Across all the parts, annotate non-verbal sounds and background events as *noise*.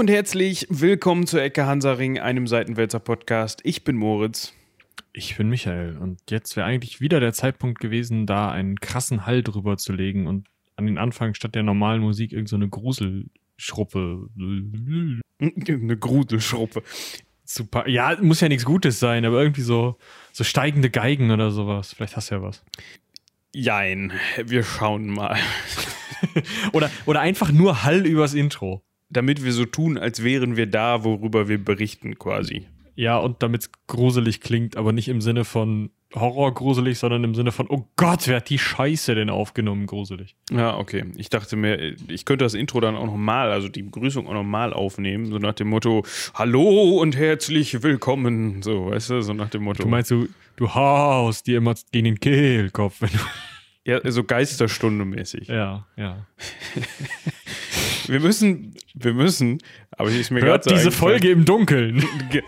und herzlich willkommen zur Ecke Hansaring, einem Seitenwälzer Podcast. Ich bin Moritz. Ich bin Michael und jetzt wäre eigentlich wieder der Zeitpunkt gewesen, da einen krassen Hall drüber zu legen und an den Anfang statt der normalen Musik irgendeine so Gruselschruppe. *laughs* Eine Gruselschruppe. Super. Ja, muss ja nichts Gutes sein, aber irgendwie so, so steigende Geigen oder sowas. Vielleicht hast du ja was. Jein, wir schauen mal. *laughs* oder, oder einfach nur Hall übers Intro. Damit wir so tun, als wären wir da, worüber wir berichten, quasi. Ja, und damit es gruselig klingt, aber nicht im Sinne von Horror gruselig, sondern im Sinne von, oh Gott, wer hat die Scheiße denn aufgenommen, gruselig. Ja, okay. Ich dachte mir, ich könnte das Intro dann auch nochmal, also die Begrüßung auch nochmal aufnehmen, so nach dem Motto, Hallo und herzlich willkommen, so, weißt du, so nach dem Motto. Du meinst, du, du haust dir immer gegen den Kehlkopf, wenn du. Ja, so Geisterstunde mäßig. Ja, ja. *laughs* wir müssen, wir müssen, aber ich ist mir Hört diese Folge im Dunkeln. *laughs*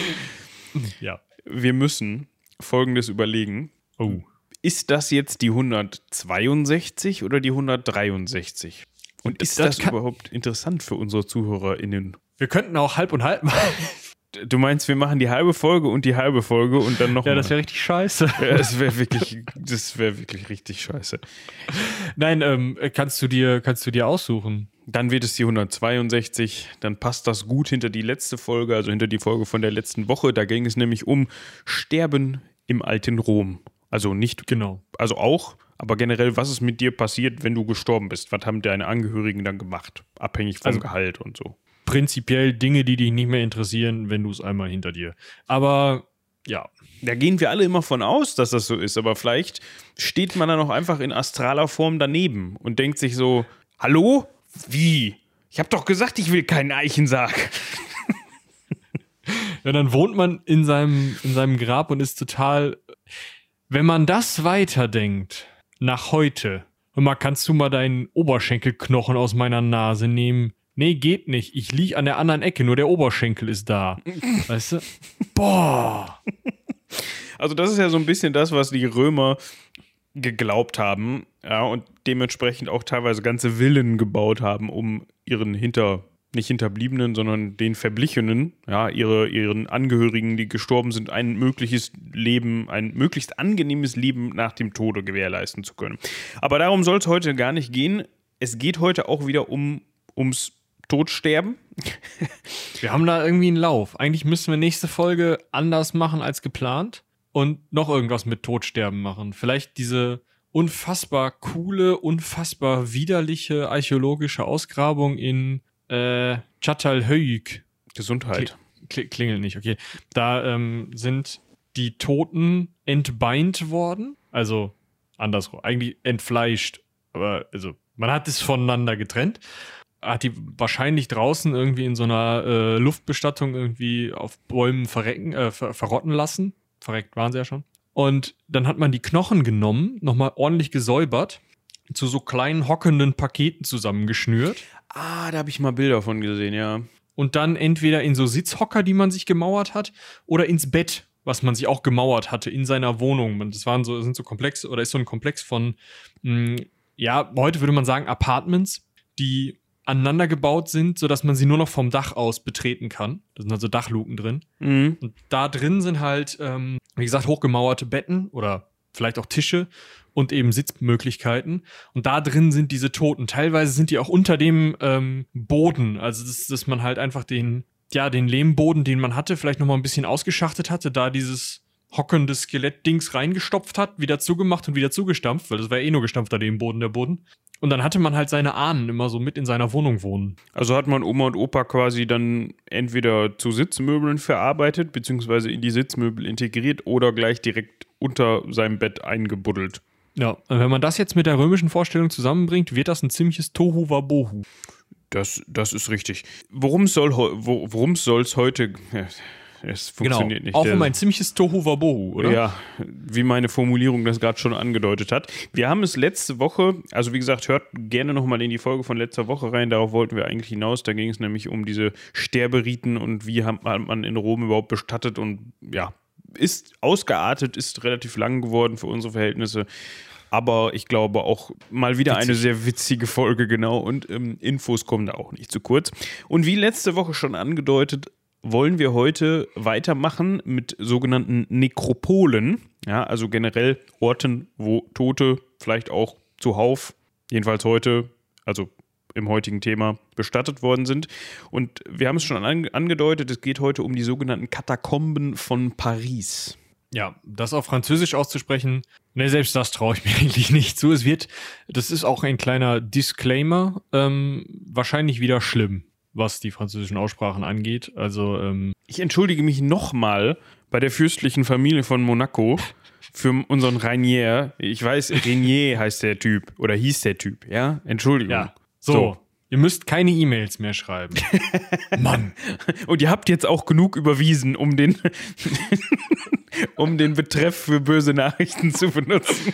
*laughs* ja. Wir müssen Folgendes überlegen. Oh. Ist das jetzt die 162 oder die 163? Und ist das, das überhaupt interessant für unsere ZuhörerInnen? Wir könnten auch halb und halb machen. Du meinst, wir machen die halbe Folge und die halbe Folge und dann noch. Ja, das wäre richtig scheiße. Ja, das wäre wirklich, das wäre wirklich richtig scheiße. Nein, ähm, kannst du dir, kannst du dir aussuchen. Dann wird es die 162. Dann passt das gut hinter die letzte Folge, also hinter die Folge von der letzten Woche. Da ging es nämlich um Sterben im alten Rom. Also nicht genau. Also auch, aber generell, was ist mit dir passiert, wenn du gestorben bist? Was haben deine Angehörigen dann gemacht? Abhängig vom also, Gehalt und so prinzipiell Dinge, die dich nicht mehr interessieren, wenn du es einmal hinter dir. Aber ja. Da gehen wir alle immer von aus, dass das so ist, aber vielleicht steht man dann auch einfach in astraler Form daneben und denkt sich so: Hallo? Wie? Ich habe doch gesagt, ich will keinen Eichensarg. *laughs* ja, dann wohnt man in seinem, in seinem Grab und ist total. Wenn man das weiterdenkt, nach heute, hör mal, kannst du mal deinen Oberschenkelknochen aus meiner Nase nehmen? Nee, geht nicht. Ich liege an der anderen Ecke, nur der Oberschenkel ist da. *laughs* weißt du? Boah. Also, das ist ja so ein bisschen das, was die Römer geglaubt haben, ja, und dementsprechend auch teilweise ganze Villen gebaut haben, um ihren Hinter, nicht Hinterbliebenen, sondern den Verblichenen, ja, ihre, ihren Angehörigen, die gestorben sind, ein mögliches Leben, ein möglichst angenehmes Leben nach dem Tode gewährleisten zu können. Aber darum soll es heute gar nicht gehen. Es geht heute auch wieder um, ums Todsterben. wir haben da irgendwie einen Lauf. Eigentlich müssen wir nächste Folge anders machen als geplant und noch irgendwas mit Todsterben machen. Vielleicht diese unfassbar coole, unfassbar widerliche archäologische Ausgrabung in äh, Çatalhöyük. Gesundheit. Kl klingelt nicht, okay. Da ähm, sind die Toten entbeint worden. Also andersrum. Eigentlich entfleischt. Aber also man hat es voneinander getrennt hat die wahrscheinlich draußen irgendwie in so einer äh, Luftbestattung irgendwie auf Bäumen verrecken, äh, ver verrotten lassen. Verreckt waren sie ja schon. Und dann hat man die Knochen genommen, nochmal ordentlich gesäubert, zu so kleinen hockenden Paketen zusammengeschnürt. Ah, da habe ich mal Bilder von gesehen, ja. Und dann entweder in so Sitzhocker, die man sich gemauert hat, oder ins Bett, was man sich auch gemauert hatte in seiner Wohnung. Das waren so, sind so Komplexe, oder ist so ein Komplex von, mh, hm, ja, heute würde man sagen Apartments, die aneinander gebaut sind, sodass man sie nur noch vom Dach aus betreten kann. Da sind also Dachluken drin. Mhm. Und da drin sind halt, ähm, wie gesagt, hochgemauerte Betten oder vielleicht auch Tische und eben Sitzmöglichkeiten. Und da drin sind diese Toten. Teilweise sind die auch unter dem ähm, Boden. Also, dass, dass man halt einfach den, ja, den Lehmboden, den man hatte, vielleicht nochmal ein bisschen ausgeschachtet hatte, da dieses hockende Skelettdings reingestopft hat, wieder zugemacht und wieder zugestampft, weil das war eh nur gestampfter Lehmboden, der Boden. Und dann hatte man halt seine Ahnen immer so mit in seiner Wohnung wohnen. Also hat man Oma und Opa quasi dann entweder zu Sitzmöbeln verarbeitet, beziehungsweise in die Sitzmöbel integriert oder gleich direkt unter seinem Bett eingebuddelt. Ja, und wenn man das jetzt mit der römischen Vorstellung zusammenbringt, wird das ein ziemliches Tohu Wabohu. Das, das ist richtig. Worum soll es heute es genau. funktioniert genau. nicht. Auch um ein ziemliches Tohu Wabohu, oder? Ja, wie meine Formulierung das gerade schon angedeutet hat. Wir haben es letzte Woche, also wie gesagt, hört gerne nochmal in die Folge von letzter Woche rein, darauf wollten wir eigentlich hinaus. Da ging es nämlich um diese Sterberiten und wie hat man in Rom überhaupt bestattet und ja, ist ausgeartet, ist relativ lang geworden für unsere Verhältnisse. aber ich glaube auch mal wieder Witzig. eine sehr witzige Folge, genau. Und ähm, Infos kommen da auch nicht zu kurz. Und wie letzte Woche schon angedeutet, wollen wir heute weitermachen mit sogenannten Nekropolen. Ja, also generell Orten, wo Tote vielleicht auch zuhauf, jedenfalls heute, also im heutigen Thema, bestattet worden sind. Und wir haben es schon an, angedeutet, es geht heute um die sogenannten Katakomben von Paris. Ja, das auf Französisch auszusprechen, ne, selbst das traue ich mir *laughs* eigentlich nicht zu. Es wird, das ist auch ein kleiner Disclaimer, ähm, wahrscheinlich wieder schlimm, was die französischen Aussprachen angeht. Also, ähm, Ich entschuldige mich nochmal bei der fürstlichen Familie von Monaco für unseren Rainier. Ich weiß, Rainier heißt der Typ oder hieß der Typ, ja? Entschuldigung. ja, so. So. Ihr müsst keine E-Mails mehr schreiben. *laughs* Mann. Und ihr habt jetzt auch genug überwiesen, um den, *laughs* um den Betreff für böse Nachrichten zu benutzen.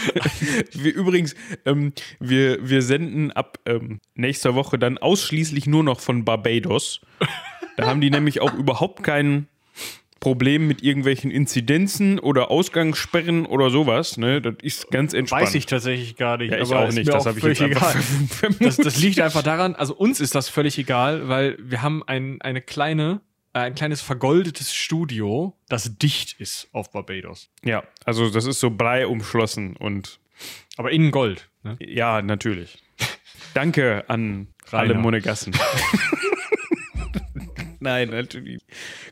*laughs* wir, übrigens, ähm, wir, wir senden ab ähm, nächster Woche dann ausschließlich nur noch von Barbados. Da haben die nämlich auch überhaupt kein Problem mit irgendwelchen Inzidenzen oder Ausgangssperren oder sowas. Ne? Das ist ganz entspannt. Weiß ich tatsächlich gar nicht. Ja, ich auch nicht. Das habe ich jetzt egal. *laughs* Das, das liegt einfach daran, also uns ist das völlig egal, weil wir haben ein, eine kleine, äh, ein kleines vergoldetes Studio, das dicht ist auf Barbados. Ja, also das ist so Blei umschlossen und Aber innen Gold. Ne? Ja, natürlich. Danke an Rainer. alle Monegassen. *laughs* Nein, natürlich.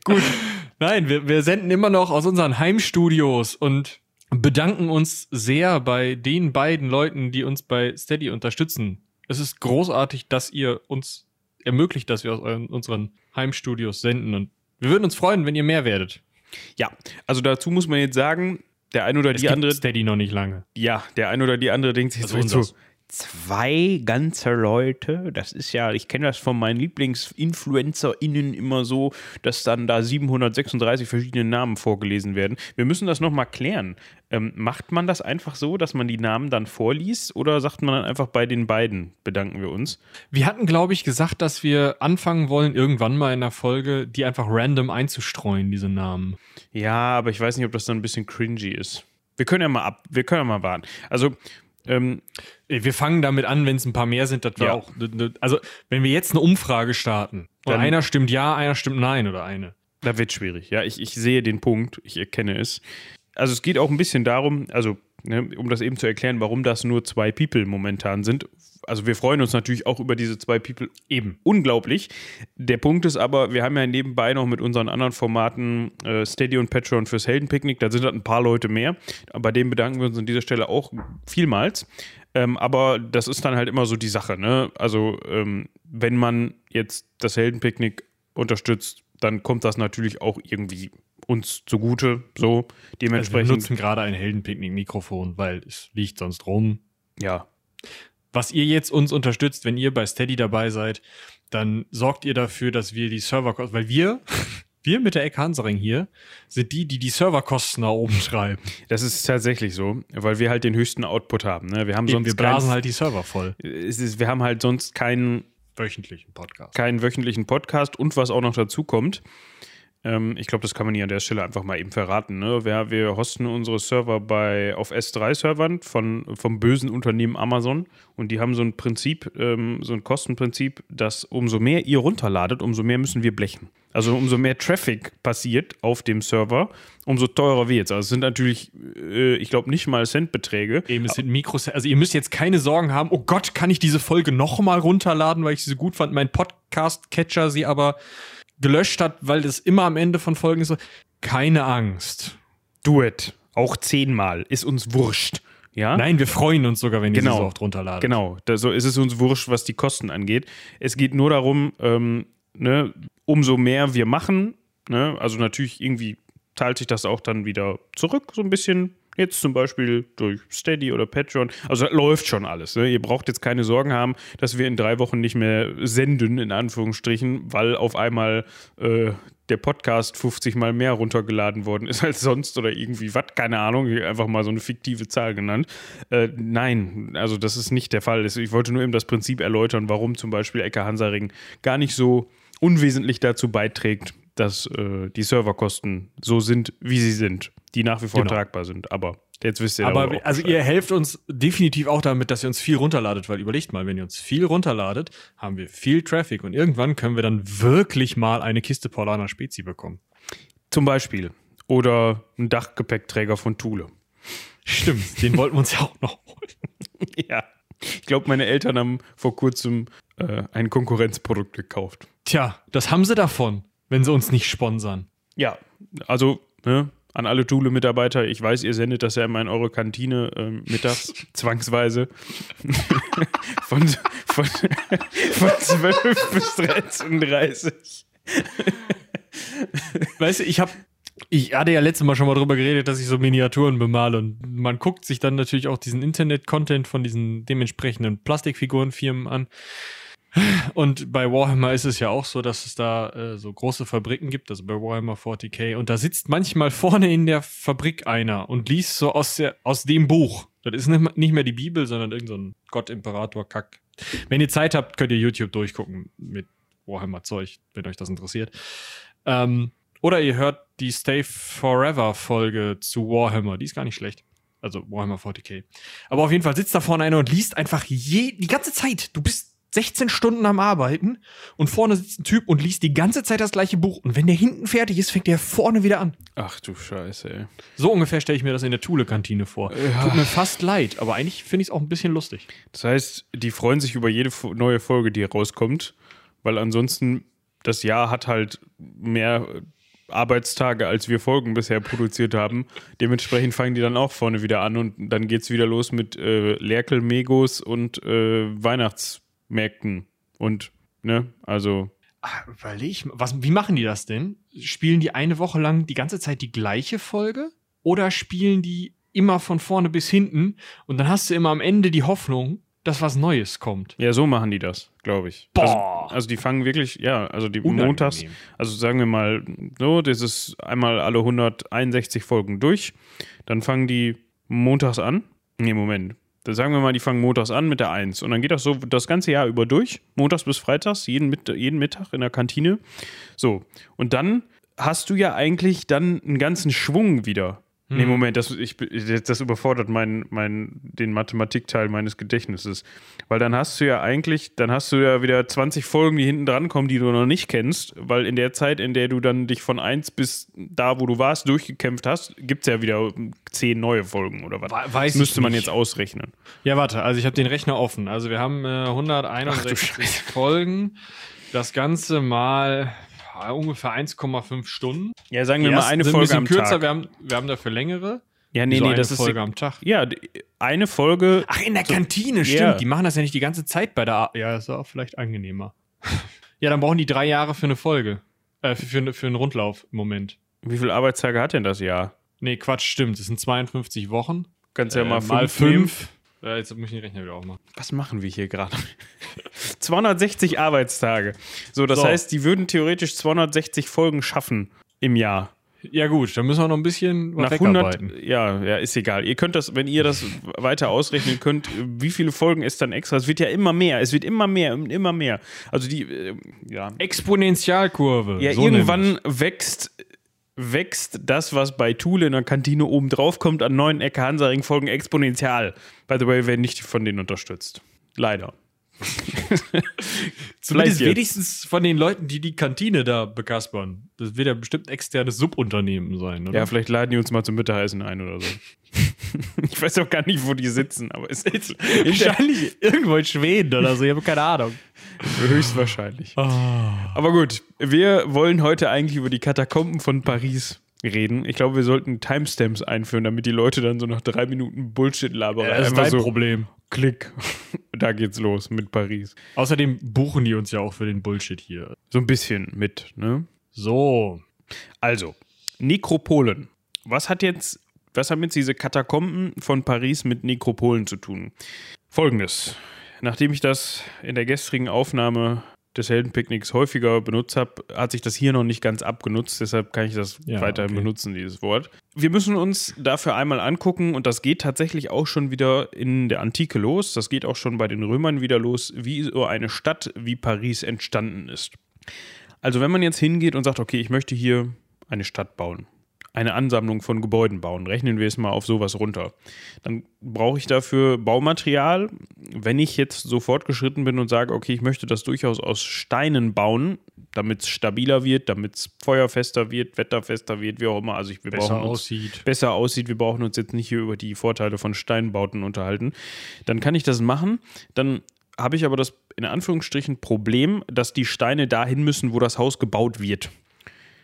Gut. *laughs* Nein, wir, wir senden immer noch aus unseren Heimstudios und bedanken uns sehr bei den beiden Leuten, die uns bei Steady unterstützen. Es ist großartig, dass ihr uns ermöglicht, dass wir aus euren, unseren Heimstudios senden und wir würden uns freuen, wenn ihr mehr werdet. Ja, also dazu muss man jetzt sagen, der ein oder Es die andere, Steady noch nicht lange. ja, der ein oder die andere denkt sich Also jetzt so. Zwei ganze Leute, das ist ja, ich kenne das von meinen LieblingsinfluencerInnen immer so, dass dann da 736 verschiedene Namen vorgelesen werden. Wir müssen das nochmal klären. Ähm, macht man das einfach so, dass man die Namen dann vorliest oder sagt man dann einfach bei den beiden, bedanken wir uns? Wir hatten, glaube ich, gesagt, dass wir anfangen wollen, irgendwann mal in der Folge, die einfach random einzustreuen, diese Namen. Ja, aber ich weiß nicht, ob das dann ein bisschen cringy ist. Wir können ja mal ab, wir können ja mal warten. Also, ähm, Ey, Wir fangen damit an, wenn es ein paar mehr sind, dass wir Ja. auch. Also, wenn wir jetzt eine Umfrage starten, und Dann- einer stimmt ja, einer stimmt nein oder eine. da wird schwierig. Ja, ich, ich sehe den Punkt, ich erkenne es. Also es geht auch ein bisschen darum, also ne, um das eben zu erklären, warum das nur zwei People momentan sind. Also wir freuen uns natürlich auch über diese zwei People Eben. unglaublich. Der Punkt ist aber, wir haben ja nebenbei noch mit unseren anderen Formaten äh, Steady und Patreon fürs Heldenpicknick, da sind halt ein paar Leute mehr. Bei denen bedanken wir uns an dieser Stelle auch vielmals. Ähm, aber das ist dann halt immer so die Sache. Ne? Also ähm, wenn man jetzt das Heldenpicknick unterstützt, dann kommt das natürlich auch irgendwie uns zugute. So Also wir dementsprechend. nutzen gerade ein Heldenpicknick-Mikrofon, weil es liegt sonst rum. ja, Was ihr jetzt uns unterstützt, wenn ihr bei Steady dabei seid, dann sorgt ihr dafür, dass wir die Serverkosten, weil wir, *laughs* wir mit der Ecke Hansaring hier, sind die, die die Serverkosten nach oben treiben. das ist tatsächlich so, weil wir halt den höchsten Output haben. Ne? Wir haben Eben, sonst wir blasen keinen- halt die Server voll. ist, wir haben halt sonst keinen Wöchentlichen Podcast. keinen wöchentlichen Podcast und was auch noch dazu kommt. Ähm, ich glaube, das kann man hier an der Stelle einfach mal eben verraten. Ne? Wir, wir hosten unsere Server bei, auf S3-Servern von, vom bösen Unternehmen Amazon und die haben so ein Prinzip, ähm, so ein Kostenprinzip, dass umso mehr ihr runterladet, umso mehr müssen wir blechen. Also umso mehr Traffic passiert auf dem Server, umso teurer wird es. Also es sind natürlich, äh, ich glaube, nicht mal Centbeträge. Eben, es sind Mikros. Also ihr müsst jetzt keine Sorgen haben, oh Gott, kann ich diese Folge nochmal runterladen, weil ich sie so gut fand. Mein Podcast-Catcher sie aber gelöscht hat, weil das immer am Ende von Folgen ist so. Keine Angst. Do it. Auch zehnmal. Ist uns wurscht. Ja? Nein, wir freuen uns sogar, wenn ihr Genau. sie so oft runterladet. Genau, da, so ist es uns wurscht, was die Kosten angeht. Es geht nur darum, ähm, ne, umso mehr wir machen, ne, also natürlich irgendwie teilt sich das auch dann wieder zurück, so ein bisschen. Jetzt zum Beispiel durch Steady oder Patreon. Also das läuft schon alles. Ne? Ihr braucht jetzt keine Sorgen haben, dass wir in drei Wochen nicht mehr senden, in Anführungsstrichen, weil auf einmal äh, der Podcast 50 Mal mehr runtergeladen worden ist *laughs* als sonst oder irgendwie was, keine Ahnung, einfach mal so eine fiktive Zahl genannt. Äh, nein, also das ist nicht der Fall. Ich wollte nur eben das Prinzip erläutern, warum zum Beispiel Ecke Hansaring gar nicht so unwesentlich dazu beiträgt, dass äh, die Serverkosten so sind, wie sie sind, die nach wie vor Genau. tragbar sind. Aber jetzt wisst ihr Aber also ihr helft uns definitiv auch damit, dass ihr uns viel runterladet, weil überlegt mal, wenn ihr uns viel runterladet, haben wir viel Traffic und irgendwann können wir dann wirklich mal eine Kiste Paulaner Spezi bekommen. Zum Beispiel. Oder ein Dachgepäckträger von Thule. Stimmt, den wollten wir uns ja auch noch holen. *laughs* Ja. Ich glaube, meine Eltern haben vor kurzem äh, ein Konkurrenzprodukt gekauft. Tja, das haben sie davon, wenn sie uns nicht sponsern. Ja, also ne, an alle Thule-Mitarbeiter, ich weiß, ihr sendet das ja immer in eure Kantine ähm, mittags, *laughs* zwangsweise. *laughs* von, von, von 12 *laughs* bis 13.30 Weißt du, ich habe ich hatte ja letztes Mal schon mal drüber geredet, dass ich so Miniaturen bemale und man guckt sich dann natürlich auch diesen Internet-Content von diesen dementsprechenden Plastikfigurenfirmen an. Und bei Warhammer ist es ja auch so, dass es da äh, so große Fabriken gibt, also bei Warhammer 40k. Und da sitzt manchmal vorne in der Fabrik einer und liest so aus, der, aus dem Buch. Das ist nicht mehr die Bibel, sondern irgendein so Gott-Imperator-Kack. Wenn ihr Zeit habt, könnt ihr YouTube durchgucken mit Warhammer-Zeug, wenn euch das interessiert. Ähm, oder ihr hört die Stay Forever-Folge zu Warhammer. Die ist gar nicht schlecht. Also Warhammer 40k. Aber auf jeden Fall sitzt da vorne einer und liest einfach je, die ganze Zeit. Du bist 16 Stunden am Arbeiten und vorne sitzt ein Typ und liest die ganze Zeit das gleiche Buch. Und wenn der hinten fertig ist, fängt der vorne wieder an. Ach du Scheiße, ey. So ungefähr stelle ich mir das in der Thule-Kantine vor. Tut mir fast leid, aber eigentlich finde ich es auch ein bisschen lustig. Das heißt, die freuen sich über jede neue Folge, die rauskommt, weil ansonsten das Jahr hat halt mehr Arbeitstage, als wir Folgen bisher produziert haben. Dementsprechend fangen die dann auch vorne wieder an und dann geht's wieder los mit äh, Lerkel-Megos und äh, Weihnachtsmärkten. Und, ne, also, Ah, Überleg was, wie machen die das denn? Spielen die eine Woche lang die ganze Zeit die gleiche Folge? Oder spielen die immer von vorne bis hinten und dann hast du immer am Ende die Hoffnung, dass was Neues kommt? ja, so machen die das, glaube ich. Boah. Also, also die fangen wirklich, ja, also die Unangenehm. montags, also sagen wir mal so, das ist einmal alle 161 Folgen durch. Dann fangen die montags an. Nee, Moment. Da sagen wir mal, die fangen montags an mit der 1. Und dann geht das so das ganze Jahr über durch. Montags bis freitags, jeden, Mit jeden Mittag in der Kantine. So. Und dann hast du ja eigentlich dann einen ganzen Schwung wieder. Nee, Moment, das, ich, das überfordert mein, mein, den Mathematikteil meines Gedächtnisses. Weil dann hast du ja eigentlich, dann hast du ja wieder 20 Folgen, die hinten dran kommen, die du noch nicht kennst, weil in der Zeit, in der du dann dich von 1 bis da, wo du warst, durchgekämpft hast, gibt es ja wieder 10 neue Folgen oder was. We- weiß das müsste man jetzt ausrechnen. Ja, warte, also ich habe den Rechner offen. Also wir haben äh, 161 Folgen. Das Ganze mal ungefähr 1,5 Stunden. Ja, sagen wir mal eine Folge ein am kürzer, Tag. Wir haben, wir haben dafür längere. Ja, nee, so nee, eine das ist Folge am Tag. ja eine Folge. Ach, in der Kantine, stimmt. Ja. Die machen das ja nicht die ganze Zeit bei der Ja, ist auch vielleicht angenehmer. *laughs* ja, dann brauchen die drei Jahre für eine Folge. Äh, für, für, für einen Rundlauf im Moment. Wie viele Arbeitstage hat denn das Jahr? Nee, Quatsch, stimmt. Es sind 52 Wochen. Kannst ja Äh, mal fünf. mal fünf. Ja, jetzt muss ich den Rechner wieder aufmachen. Was machen wir hier gerade? *laughs* 260 Arbeitstage. So, das So. heißt, die würden theoretisch 260 Folgen schaffen im Jahr. Ja, gut, dann müssen wir noch ein bisschen Nach wegarbeiten. 100, ja, ja, ist egal. Ihr könnt das, wenn ihr das weiter ausrechnen könnt, wie viele Folgen es dann extra, es wird ja immer mehr, es wird immer mehr und immer mehr. Also die, äh, ja, Exponentialkurve. ja so nämlich. irgendwann wächst, wächst das, was bei Thule in der Kantine oben drauf kommt, an neuen Ecke Hansaring Folgen exponentiell. By the way, werden nicht von denen unterstützt. Leider. *laughs* Zumindest wenigstens von den Leuten, die die Kantine da bekaspern. Das wird ja bestimmt ein externes Subunternehmen sein, oder? Ja, vielleicht laden die uns mal zum Mittagessen ein oder so. *laughs* ich weiß auch gar nicht, wo die sitzen, aber es ist *laughs* Wahrscheinlich irgendwo in Schweden oder so, ich habe keine Ahnung. *laughs* höchstwahrscheinlich. Ah. Aber gut, wir wollen heute eigentlich über die Katakomben von Paris reden. Ich glaube, wir sollten Timestamps einführen, damit die Leute dann so nach drei Minuten Bullshit labern. das ist Einfach dein so, Problem. Klick. *laughs* Da geht's los mit Paris. Außerdem buchen die uns ja auch für den Bullshit hier. So ein bisschen mit, ne? So. Also, Nekropolen. Was hat jetzt, was haben jetzt diese Katakomben von Paris mit Nekropolen zu tun? Folgendes. Nachdem ich das in der gestrigen Aufnahme des Heldenpicknicks häufiger benutzt habe, hat sich das hier noch nicht ganz abgenutzt, deshalb kann ich das Ja, weiterhin okay. benutzen, dieses Wort. Wir müssen uns dafür einmal angucken, und das geht tatsächlich auch schon wieder in der Antike los, das geht auch schon bei den Römern wieder los, wie so eine Stadt wie Paris entstanden ist. Also wenn man jetzt hingeht und sagt, okay, ich möchte hier eine Stadt bauen, eine Ansammlung von Gebäuden bauen, rechnen wir es mal auf sowas runter, dann brauche ich dafür Baumaterial. Wenn ich jetzt so fortgeschritten bin und sage, okay, ich möchte das durchaus aus Steinen bauen, damit es stabiler wird, damit es feuerfester wird, wetterfester wird, wie auch immer. Also ich, wir Besser brauchen uns, aussieht. besser aussieht. Wir brauchen uns jetzt nicht hier über die Vorteile von Steinbauten unterhalten. Dann kann ich das machen. Dann habe ich aber das in Anführungsstrichen Problem, dass die Steine dahin müssen, wo das Haus gebaut wird.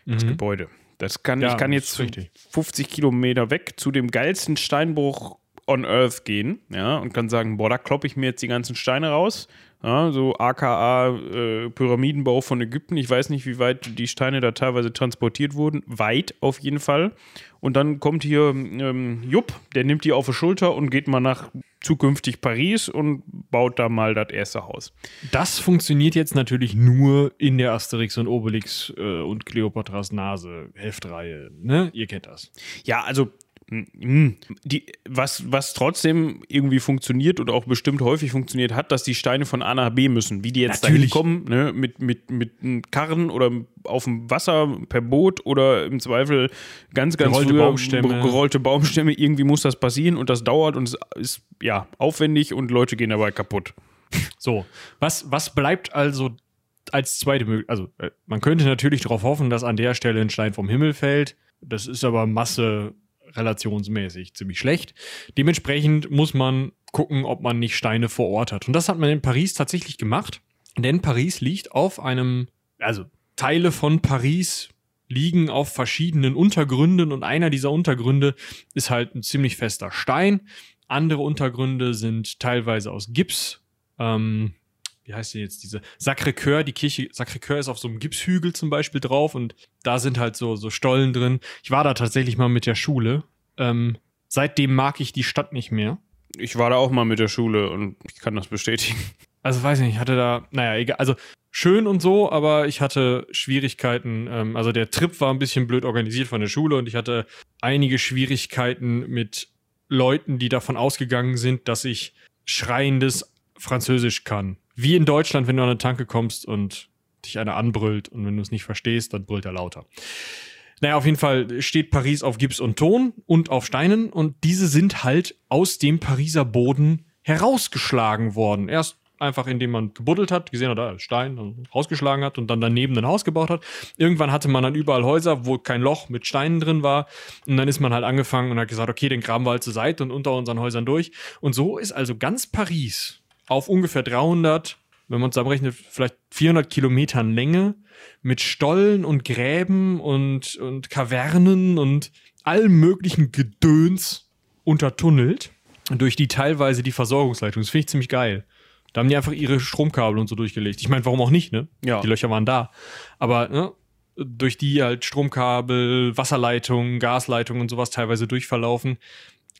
Das Gebäude. Das kann, Ja, ich kann jetzt ist richtig. 50 Kilometer weg zu dem geilsten Steinbruch on Earth gehen, ja, und kann sagen, boah, da kloppe ich mir jetzt die ganzen Steine raus. Ja, so aka äh, Pyramidenbau von Ägypten. Ich weiß nicht, wie weit die Steine da teilweise transportiert wurden. Weit auf jeden Fall. Und dann kommt hier ähm, Jupp, der nimmt die auf die Schulter und geht mal nach zukünftig Paris und baut da mal das erste Haus. Das funktioniert jetzt natürlich nur in der Asterix und Obelix äh, und Kleopatras Nase Heftreihe. Ne? Ihr kennt das. Ja, also die, was, was trotzdem irgendwie funktioniert und auch bestimmt häufig funktioniert hat, dass die Steine von A nach B müssen. Wie die jetzt Natürlich. dahin kommen, ne? mit, mit, mit einem Karren oder auf dem Wasser per Boot oder im Zweifel ganz, ganz Gerollte früher Baumstämme. gerollte Baumstämme. Irgendwie muss das passieren und das dauert und es ist ja aufwendig und Leute gehen dabei kaputt. So, was, was bleibt also als zweite Möglichkeit? Also, äh, man könnte natürlich darauf hoffen, dass an der Stelle ein Stein vom Himmel fällt. Das ist aber Masse relationsmäßig ziemlich schlecht. Dementsprechend muss man gucken, ob man nicht Steine vor Ort hat. Und das hat man in Paris tatsächlich gemacht, denn Paris liegt auf einem, also Teile von Paris liegen auf verschiedenen Untergründen und einer dieser Untergründe ist halt ein ziemlich fester Stein. Andere Untergründe sind teilweise aus Gips. Ähm, wie heißt denn jetzt diese Sacré-Cœur? Die Kirche Sacré-Cœur ist auf so einem Gipshügel zum Beispiel drauf und da sind halt so, so Stollen drin. Ich war da tatsächlich mal mit der Schule. Ähm, seitdem mag ich die Stadt nicht mehr. Ich war da auch mal mit der Schule und ich kann das bestätigen. Also weiß ich nicht, ich hatte da, naja, egal, also schön und so, aber ich hatte Schwierigkeiten, ähm, also der Trip war ein bisschen blöd organisiert von der Schule und ich hatte einige Schwierigkeiten mit Leuten, die davon ausgegangen sind, dass ich schreiendes Französisch kann. Wie in Deutschland, wenn du an eine Tanke kommst und dich einer anbrüllt und wenn du es nicht verstehst, dann brüllt er lauter. Naja, auf jeden Fall steht Paris auf Gips und Ton und auf Steinen und diese sind halt aus dem Pariser Boden herausgeschlagen worden. Erst einfach, indem man gebuddelt hat, gesehen hat, da Stein, rausgeschlagen hat und dann daneben ein Haus gebaut hat. Irgendwann hatte man dann überall Häuser, wo kein Loch mit Steinen drin war. Und dann ist man halt angefangen und hat gesagt, okay, den graben wir halt zur Seite und unter unseren Häusern durch. Und so ist also ganz Paris auf ungefähr 300, wenn man zusammenrechnet, vielleicht 400 Kilometern Länge mit Stollen und Gräben und, und Kavernen und allem möglichen Gedöns untertunnelt, durch die teilweise die Versorgungsleitung. Das finde ich ziemlich geil. Da haben die einfach ihre Stromkabel und so durchgelegt. Ich meine, warum auch nicht, ne? Ja. Die Löcher waren da. Aber ne, durch die halt Stromkabel, Wasserleitungen, Gasleitungen und sowas teilweise durchverlaufen.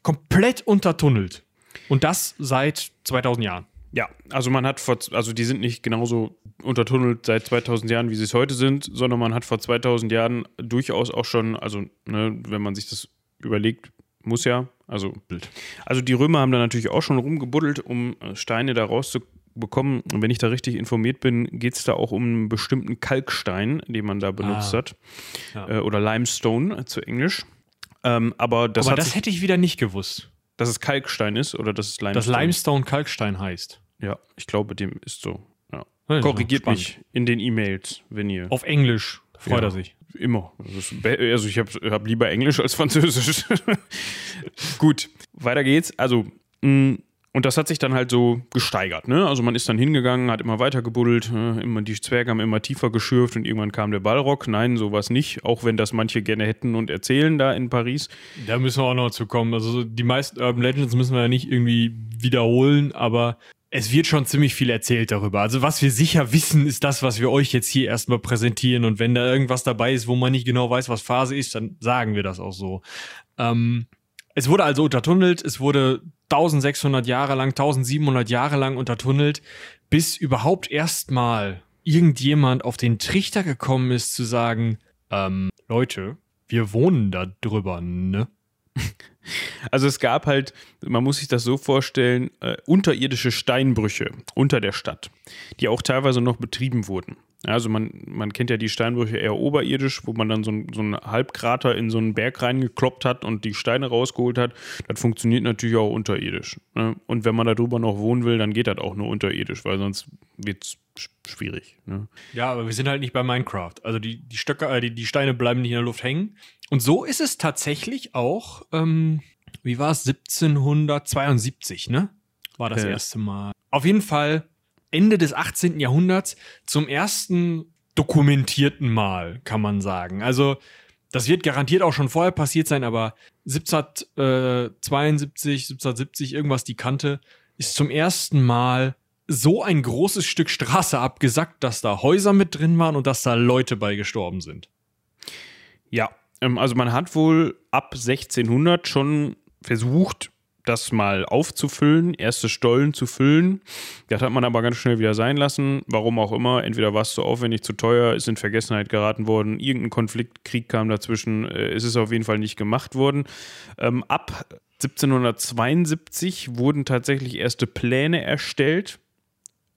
Komplett untertunnelt. Und das seit 2000 Jahren. Ja, also man hat vor, also die sind nicht genauso untertunnelt seit 2000 Jahren, wie sie es heute sind, sondern man hat vor 2000 Jahren durchaus auch schon, also ne, wenn man sich das überlegt, muss ja, also Bild. Also die Römer haben da natürlich auch schon rumgebuddelt, um äh, Steine da rauszubekommen. Und wenn ich da richtig informiert bin, geht es da auch um einen bestimmten Kalkstein, den man da benutzt Ah. hat. Ja. Äh, oder Limestone zu Englisch. Ähm, aber das, Aber das hätte ich wieder nicht gewusst. dass es Kalkstein ist oder dass es Limestone Dass Limestone Kalkstein heißt. Ja, ich glaube, dem ist so. Ja. Ja, Korrigiert mich in den E-Mails, wenn ihr. Auf Englisch. Freut Ja. er sich. Immer. Ist Also ich habe hab lieber Englisch als Französisch. *laughs* Gut, weiter geht's. Also, mh, und das hat sich dann halt so gesteigert. Ne? Also man ist dann hingegangen, hat immer weiter gebuddelt, äh, immer, die Zwerge haben immer tiefer geschürft und irgendwann kam der Ballrock. Nein, sowas nicht, auch wenn das manche gerne hätten und erzählen da in Paris. Da müssen wir auch noch zu kommen. Also so die meisten Urban Legends müssen wir ja nicht irgendwie wiederholen, aber es wird schon ziemlich viel erzählt darüber. Also was wir sicher wissen, ist das, was wir euch jetzt hier erstmal präsentieren. Und wenn da irgendwas dabei ist, wo man nicht genau weiß, was Phase ist, dann sagen wir das auch so. Ähm, es wurde also untertunnelt, es wurde 1600 Jahre lang, 1700 Jahre lang untertunnelt, bis überhaupt erstmal irgendjemand auf den Trichter gekommen ist zu sagen, ähm, Leute, wir wohnen da drüber, ne? *laughs* Also es gab halt, man muss sich das so vorstellen, äh, unterirdische Steinbrüche unter der Stadt, die auch teilweise noch betrieben wurden. Also man, man kennt ja die Steinbrüche eher oberirdisch, wo man dann so, ein, so einen Halbkrater in so einen Berg reingekloppt hat und die Steine rausgeholt hat. Das funktioniert natürlich auch unterirdisch. Ne? Und wenn man darüber noch wohnen will, dann geht das auch nur unterirdisch, weil sonst wird es schwierig. Ne? Ja, aber wir sind halt nicht bei Minecraft. Also die, die Stöcke, äh, die, die Steine bleiben nicht in der Luft hängen. Und so ist es tatsächlich auch, ähm, wie war es, 1772, ne? War das Äh. erste Mal. Auf jeden Fall Ende des 18. Jahrhunderts zum ersten dokumentierten Mal, kann man sagen. Also, das wird garantiert auch schon vorher passiert sein, aber 1772, 1770, irgendwas die Kante, ist zum ersten Mal so ein großes Stück Straße abgesackt, dass da Häuser mit drin waren und dass da Leute bei gestorben sind. Ja, ähm, also man hat wohl ab 1600 schon versucht, das mal aufzufüllen, erste Stollen zu füllen. Das hat man aber ganz schnell wieder sein lassen. Warum auch immer. Entweder war es zu aufwendig, zu teuer, ist in Vergessenheit geraten worden, irgendein Konflikt, Krieg kam dazwischen. Äh, es ist auf jeden Fall nicht gemacht worden. Ähm, ab 1772 wurden tatsächlich erste Pläne erstellt.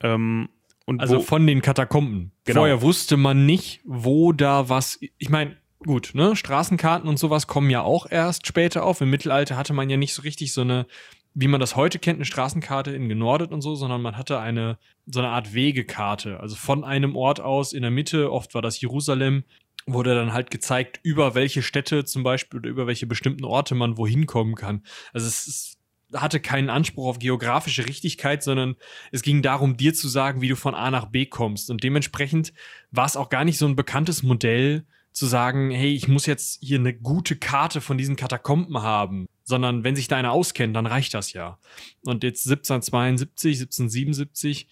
Ähm, und Also wo, von den Katakomben. Genau. Vorher wusste man nicht, wo da was. Ich meine, gut, ne? Straßenkarten und sowas kommen ja auch erst später auf. Im Mittelalter hatte man ja nicht so richtig so eine, wie man das heute kennt, eine Straßenkarte in genordet und so, sondern man hatte eine so eine Art Wegekarte. Also von einem Ort aus in der Mitte, oft war das Jerusalem, wurde dann halt gezeigt, über welche Städte zum Beispiel oder über welche bestimmten Orte man wohin kommen kann. Also es ist hatte keinen Anspruch auf geografische Richtigkeit, sondern es ging darum, dir zu sagen, wie du von A nach B kommst. Und dementsprechend war es auch gar nicht so ein bekanntes Modell, zu sagen, hey, ich muss jetzt hier eine gute Karte von diesen Katakomben haben, sondern wenn sich da einer auskennt, dann reicht das ja. Und jetzt 1772, 1777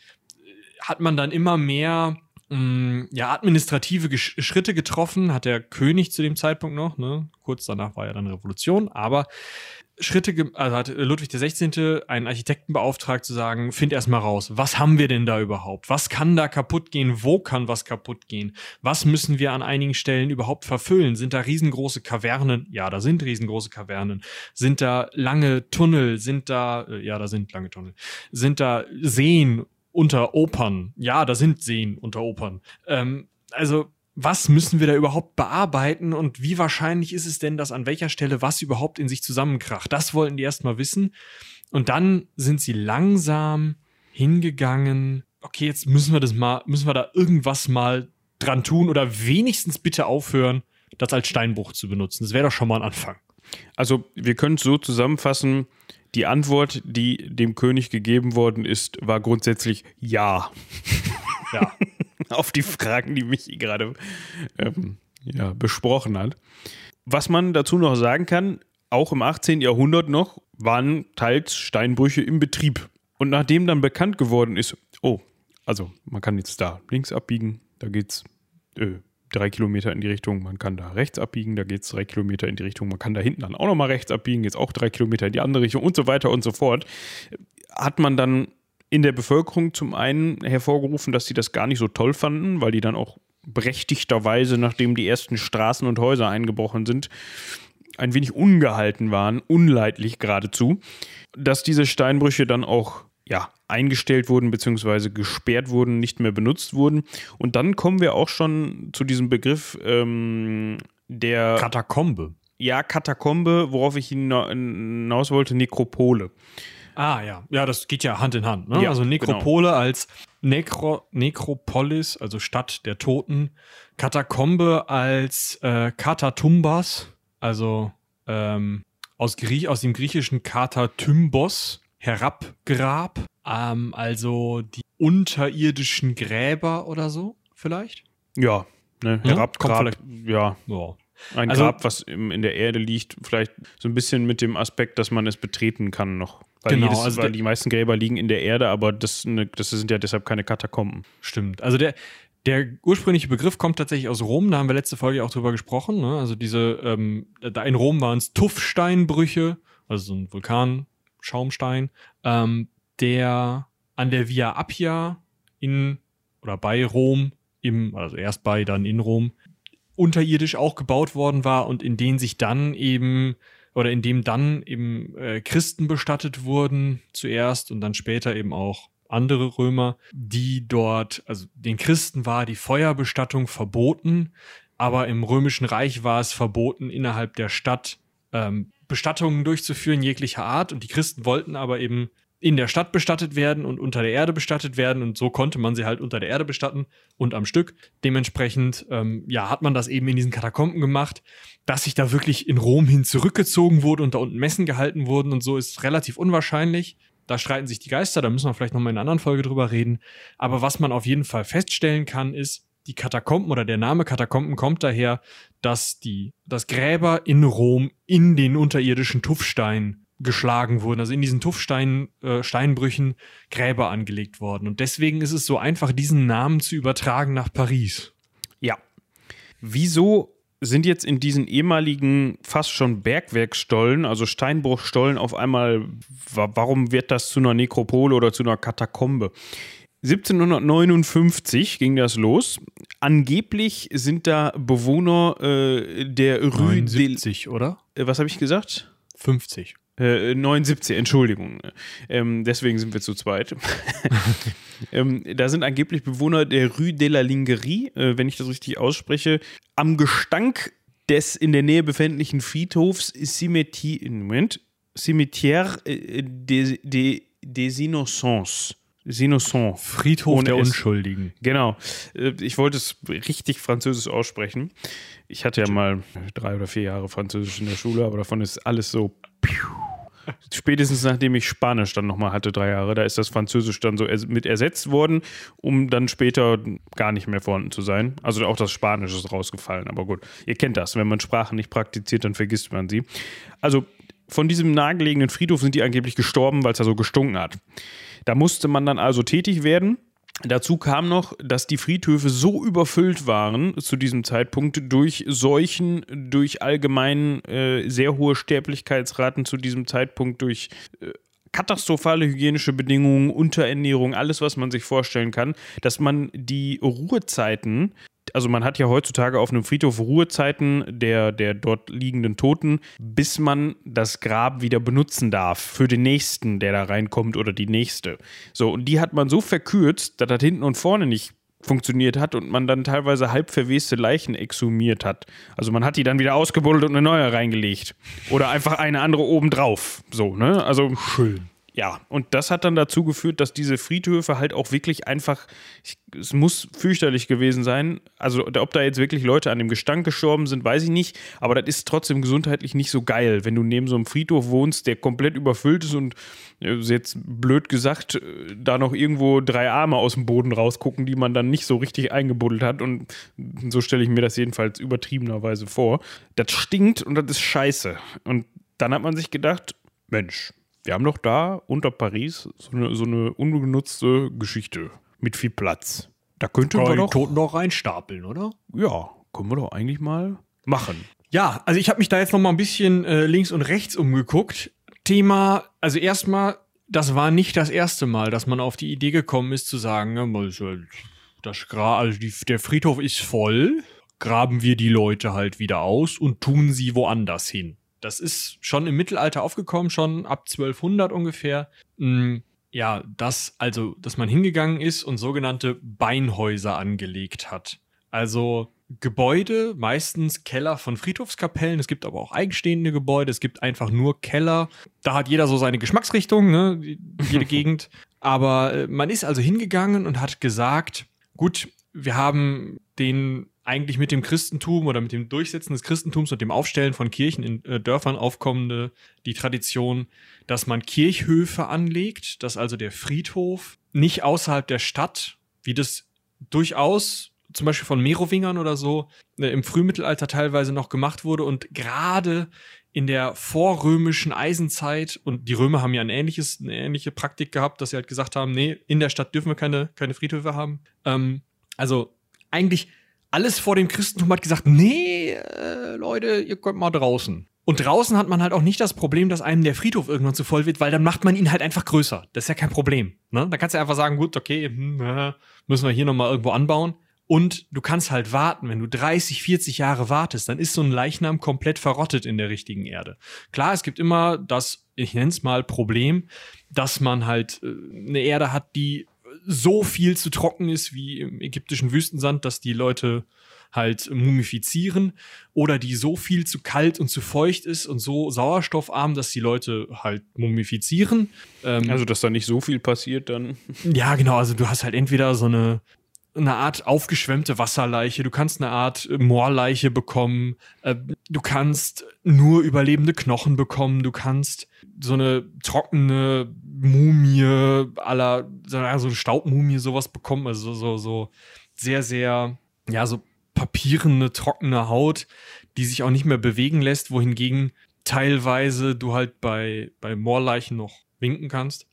hat man dann immer mehr mh, ja, administrative Gesch Schritte getroffen, hat der König zu dem Zeitpunkt noch, ne? kurz danach war ja dann Revolution, aber Schritte, also hat Ludwig XVI. einen Architekten beauftragt zu sagen, find erst mal raus, was haben wir denn da überhaupt? Was kann da kaputt gehen? Wo kann was kaputt gehen? Was müssen wir an einigen Stellen überhaupt verfüllen? Sind da riesengroße Kavernen? Ja, da sind riesengroße Kavernen. Sind da lange Tunnel? Sind da, äh, ja, da sind lange Tunnel. Sind da Seen unter Opern? Ja, da sind Seen unter Opern. Ähm, also, was müssen wir da überhaupt bearbeiten und wie wahrscheinlich ist es denn, dass an welcher Stelle was überhaupt in sich zusammenkracht? Das wollten die erstmal wissen. Und dann sind sie langsam hingegangen. Okay, jetzt müssen wir das mal, müssen wir da irgendwas mal dran tun oder wenigstens bitte aufhören, das als Steinbruch zu benutzen. Das wäre doch schon mal ein Anfang. Also wir können es so zusammenfassen, die Antwort, die dem König gegeben worden ist, war grundsätzlich ja. Ja. *laughs* Auf die Fragen, die mich gerade ähm, ja, besprochen hat. Was man dazu noch sagen kann, auch im 18. Jahrhundert noch waren teils Steinbrüche im Betrieb. Und nachdem dann bekannt geworden ist, oh, also man kann jetzt da links abbiegen, da geht's äh, drei Kilometer in die Richtung, man kann da rechts abbiegen, da geht's drei Kilometer in die Richtung, man kann da hinten dann auch nochmal rechts abbiegen, jetzt auch drei Kilometer in die andere Richtung und so weiter und so fort, hat man dann in der Bevölkerung zum einen hervorgerufen, dass sie das gar nicht so toll fanden, weil die dann auch berechtigterweise, nachdem die ersten Straßen und Häuser eingebrochen sind, ein wenig ungehalten waren, unleidlich geradezu, dass diese Steinbrüche dann auch ja, eingestellt wurden bzw. gesperrt wurden, nicht mehr benutzt wurden. Und dann kommen wir auch schon zu diesem Begriff ähm, der Katakombe. ja, Katakombe, worauf ich hina- hinaus wollte, Nekropole. Ah, ja. Ja, das geht ja Hand in Hand. Ne? Ja, also Nekropole als Nekro Nekropolis, also Stadt der Toten. Katakombe als äh, Katatumbas, also ähm, aus, Griech aus dem griechischen Katatymbos, Herabgrab. Ähm, also die unterirdischen Gräber oder so, vielleicht? Ja, ne, Ja, Herabgrab, kommt ja, Ja. Ein Also- Grab, was im, in der Erde liegt, vielleicht so ein bisschen mit dem Aspekt, dass man es betreten kann noch. Weil, Genau, jedes, also weil die meisten Gräber liegen in der Erde, aber das, ne, das sind ja deshalb keine Katakomben. Stimmt. Also der, der ursprüngliche Begriff kommt tatsächlich aus Rom, da haben wir letzte Folge auch drüber gesprochen. Ne? Also diese, ähm, da in Rom waren es Tuffsteinbrüche, also so ein Vulkanschaumstein, ähm, der an der Via Appia in oder bei Rom, im, also erst bei, dann in Rom, unterirdisch auch gebaut worden war und in denen sich dann eben oder in dem dann eben äh, Christen bestattet wurden zuerst und dann später eben auch andere Römer, die dort, also den Christen war die Feuerbestattung verboten, aber im Römischen Reich war es verboten, innerhalb der Stadt ähm, Bestattungen durchzuführen jeglicher Art. Und die Christen wollten aber eben in der Stadt bestattet werden und unter der Erde bestattet werden. Und so konnte man sie halt unter der Erde bestatten und am Stück. Dementsprechend, ähm, ja, hat man das eben in diesen Katakomben gemacht. Dass sich da wirklich in Rom hin zurückgezogen wurde und da unten Messen gehalten wurden und so ist relativ unwahrscheinlich. Da streiten sich die Geister, da müssen wir vielleicht nochmal in einer anderen Folge drüber reden. Aber was man auf jeden Fall feststellen kann, ist, die Katakomben oder der Name Katakomben kommt daher, dass die, dass Gräber in Rom in den unterirdischen Tuffstein geschlagen wurden, also in diesen Tuffstein, äh, Steinbrüchen Gräber angelegt worden. Und deswegen ist es so einfach, diesen Namen zu übertragen nach Paris. Ja. Wieso sind jetzt in diesen ehemaligen fast schon Bergwerksstollen, also Steinbruchstollen, auf einmal, warum wird das zu einer Nekropole oder zu einer Katakombe? 1759 ging das los. Angeblich sind da Bewohner äh, der Rue 79, oder? Äh, was habe ich gesagt? 50. Äh, 79, Entschuldigung. Ähm, deswegen sind wir zu zweit. *laughs* ähm, da sind angeblich Bewohner der Rue de la Lingerie, äh, wenn ich das richtig ausspreche, am Gestank des in der Nähe befindlichen Friedhofs Cimetière, Moment, Cimetière äh, des, des, des Innocents Innocents. Friedhof der S. Unschuldigen. Genau. Äh, ich wollte es richtig französisch aussprechen. Ich hatte ja mal drei oder vier Jahre Französisch in der Schule, aber davon ist alles so. Spätestens nachdem ich Spanisch dann nochmal hatte, drei Jahre, da ist das Französisch dann so mit ersetzt worden, um dann später gar nicht mehr vorhanden zu sein. Also auch das Spanisch ist rausgefallen, aber gut. Ihr kennt das, wenn man Sprachen nicht praktiziert, dann vergisst man sie. Also von diesem nahegelegenen Friedhof sind die angeblich gestorben, weil es da so gestunken hat. Da musste man dann also tätig werden. Dazu kam noch, dass die Friedhöfe so überfüllt waren zu diesem Zeitpunkt durch Seuchen, durch allgemein äh, sehr hohe Sterblichkeitsraten zu diesem Zeitpunkt, durch äh, katastrophale hygienische Bedingungen, Unterernährung, alles, was man sich vorstellen kann, dass man die Ruhezeiten also man hat ja heutzutage auf einem Friedhof Ruhezeiten der, der dort liegenden Toten, bis man das Grab wieder benutzen darf für den nächsten, der da reinkommt oder die nächste. So, und die hat man so verkürzt, dass das hinten und vorne nicht funktioniert hat und man dann teilweise halb verweste Leichen exhumiert hat. Also man hat die dann wieder ausgebuddelt und eine neue reingelegt. Oder einfach eine andere obendrauf. So, ne? Also. Schön. Ja, und das hat dann dazu geführt, dass diese Friedhöfe halt auch wirklich einfach, ich, es muss fürchterlich gewesen sein. Also, ob da jetzt wirklich Leute an dem Gestank gestorben sind, weiß ich nicht, aber das ist trotzdem gesundheitlich nicht so geil, wenn du neben so einem Friedhof wohnst, der komplett überfüllt ist und äh, jetzt blöd gesagt, äh, da noch irgendwo drei Arme aus dem Boden rausgucken, die man dann nicht so richtig eingebuddelt hat. Und so stelle ich mir das jedenfalls übertriebenerweise vor. Das stinkt und das ist scheiße. Und dann hat man sich gedacht, Mensch, wir haben doch da unter Paris so eine, so eine ungenutzte Geschichte mit viel Platz. Da könnten wir doch. Toten doch reinstapeln, oder? Ja, können wir doch eigentlich mal machen. Ja, also ich habe mich da jetzt noch mal ein bisschen äh, links und rechts umgeguckt. Thema, also erstmal, das war nicht das erste Mal, dass man auf die Idee gekommen ist zu sagen, das Gra also die, der Friedhof ist voll, graben wir die Leute halt wieder aus und tun sie woanders hin. Das ist schon im Mittelalter aufgekommen, schon ab 1200 ungefähr. Mm, ja, dass also, dass man hingegangen ist und sogenannte Beinhäuser angelegt hat. Also Gebäude, meistens Keller von Friedhofskapellen. Es gibt aber auch eigenstehende Gebäude. Es gibt einfach nur Keller. Da hat jeder so seine Geschmacksrichtung, ne? jede *laughs* Gegend. Aber äh, man ist also hingegangen und hat gesagt, gut, wir haben den eigentlich mit dem Christentum oder mit dem Durchsetzen des Christentums und dem Aufstellen von Kirchen in äh, Dörfern aufkommende die Tradition, dass man Kirchhöfe anlegt, dass also der Friedhof nicht außerhalb der Stadt, wie das durchaus zum Beispiel von Merowingern oder so äh, im Frühmittelalter teilweise noch gemacht wurde und gerade in der vorrömischen Eisenzeit und die Römer haben ja ein ähnliches, eine ähnliche Praktik gehabt, dass sie halt gesagt haben, nee, in der Stadt dürfen wir keine, keine Friedhöfe haben. Ähm, also eigentlich alles vor dem Christentum hat gesagt, nee, äh, Leute, ihr könnt mal draußen. Und draußen hat man halt auch nicht das Problem, dass einem der Friedhof irgendwann zu voll wird, weil dann macht man ihn halt einfach größer. Das ist ja kein Problem. Ne? Da kannst du einfach sagen, gut, okay, hm, müssen wir hier nochmal irgendwo anbauen. Und du kannst halt warten, wenn du 30, 40 Jahre wartest, dann ist so ein Leichnam komplett verrottet in der richtigen Erde. Klar, es gibt immer das, ich nenne es mal Problem, dass man halt äh, eine Erde hat, die so viel zu trocken ist wie im ägyptischen Wüstensand, dass die Leute halt mumifizieren oder die so viel zu kalt und zu feucht ist und so sauerstoffarm, dass die Leute halt mumifizieren. Ähm, also, dass da nicht so viel passiert dann. *laughs* Ja, genau. Also, du hast halt entweder so eine eine Art aufgeschwemmte Wasserleiche, du kannst eine Art Moorleiche bekommen, äh, du kannst nur überlebende Knochen bekommen, du kannst so eine trockene Mumie aller, so eine Staubmumie sowas bekommen, also so, so sehr, sehr, ja, so papierende, trockene Haut, die sich auch nicht mehr bewegen lässt, wohingegen teilweise du halt bei, bei Moorleichen noch winken kannst.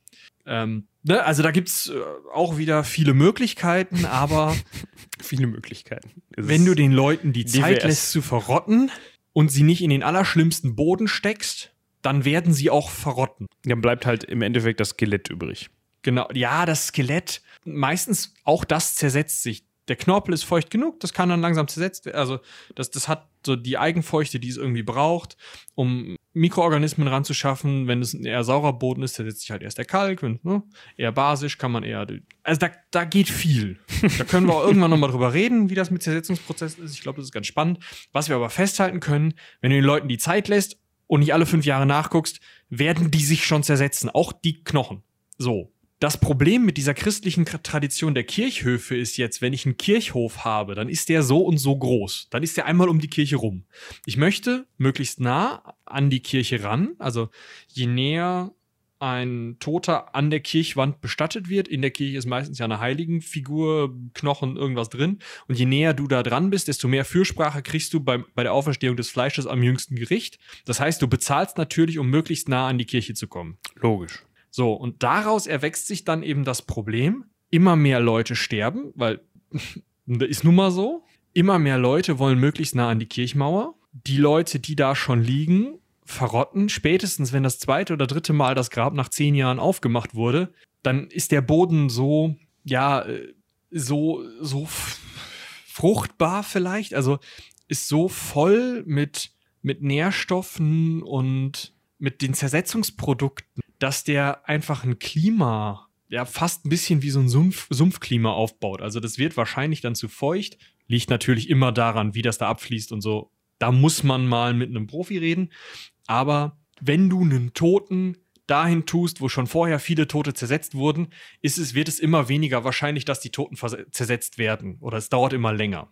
Ähm, ne? Also da gibt es äh, auch wieder viele Möglichkeiten, aber *laughs* viele Möglichkeiten. wenn du den Leuten die Zeit divers. lässt zu verrotten und sie nicht in den allerschlimmsten Boden steckst, dann werden sie auch verrotten. Dann bleibt halt im Endeffekt das Skelett übrig. Genau, ja, das Skelett, meistens auch das zersetzt sich der Knorpel ist feucht genug, das kann dann langsam zersetzt werden. Also das, das hat so die Eigenfeuchte, die es irgendwie braucht, um Mikroorganismen ranzuschaffen. Wenn es ein eher saurer Boden ist, zersetzt sich halt erst der Kalk. Wenn ne, eher basisch kann man eher. Also da, da geht viel. *laughs* da können wir auch irgendwann nochmal drüber reden, wie das mit Zersetzungsprozessen ist. Ich glaube, das ist ganz spannend. Was wir aber festhalten können, wenn du den Leuten die Zeit lässt und nicht alle fünf Jahre nachguckst, werden die sich schon zersetzen. Auch die Knochen. So. Das Problem mit dieser christlichen Tradition der Kirchhöfe ist jetzt, wenn ich einen Kirchhof habe, dann ist der so und so groß. Dann ist der einmal um die Kirche rum. Ich möchte möglichst nah an die Kirche ran. Also je näher ein Toter an der Kirchwand bestattet wird. In der Kirche ist meistens ja eine Heiligenfigur, Knochen, irgendwas drin. Und je näher du da dran bist, desto mehr Fürsprache kriegst du bei, bei der Auferstehung des Fleisches am jüngsten Gericht. Das heißt, du bezahlst natürlich, um möglichst nah an die Kirche zu kommen. Logisch. So, und daraus erwächst sich dann eben das Problem, immer mehr Leute sterben, weil *laughs* ist nun mal so. Immer mehr Leute wollen möglichst nah an die Kirchmauer. Die Leute, die da schon liegen, verrotten. Spätestens, wenn das zweite oder dritte Mal das Grab nach zehn Jahren aufgemacht wurde, dann ist der Boden so, ja, äh, so, so fruchtbar vielleicht. Also ist so voll mit, mit Nährstoffen und mit den Zersetzungsprodukten, dass der einfach ein Klima, ja, fast ein bisschen wie so ein Sumpf, Sumpfklima aufbaut. Also das wird wahrscheinlich dann zu feucht. Liegt natürlich immer daran, wie das da abfließt und so. Da muss man mal mit einem Profi reden. Aber wenn du einen Toten dahin tust, wo schon vorher viele Tote zersetzt wurden, ist es, wird es immer weniger wahrscheinlich, dass die Toten zersetzt werden. Oder es dauert immer länger.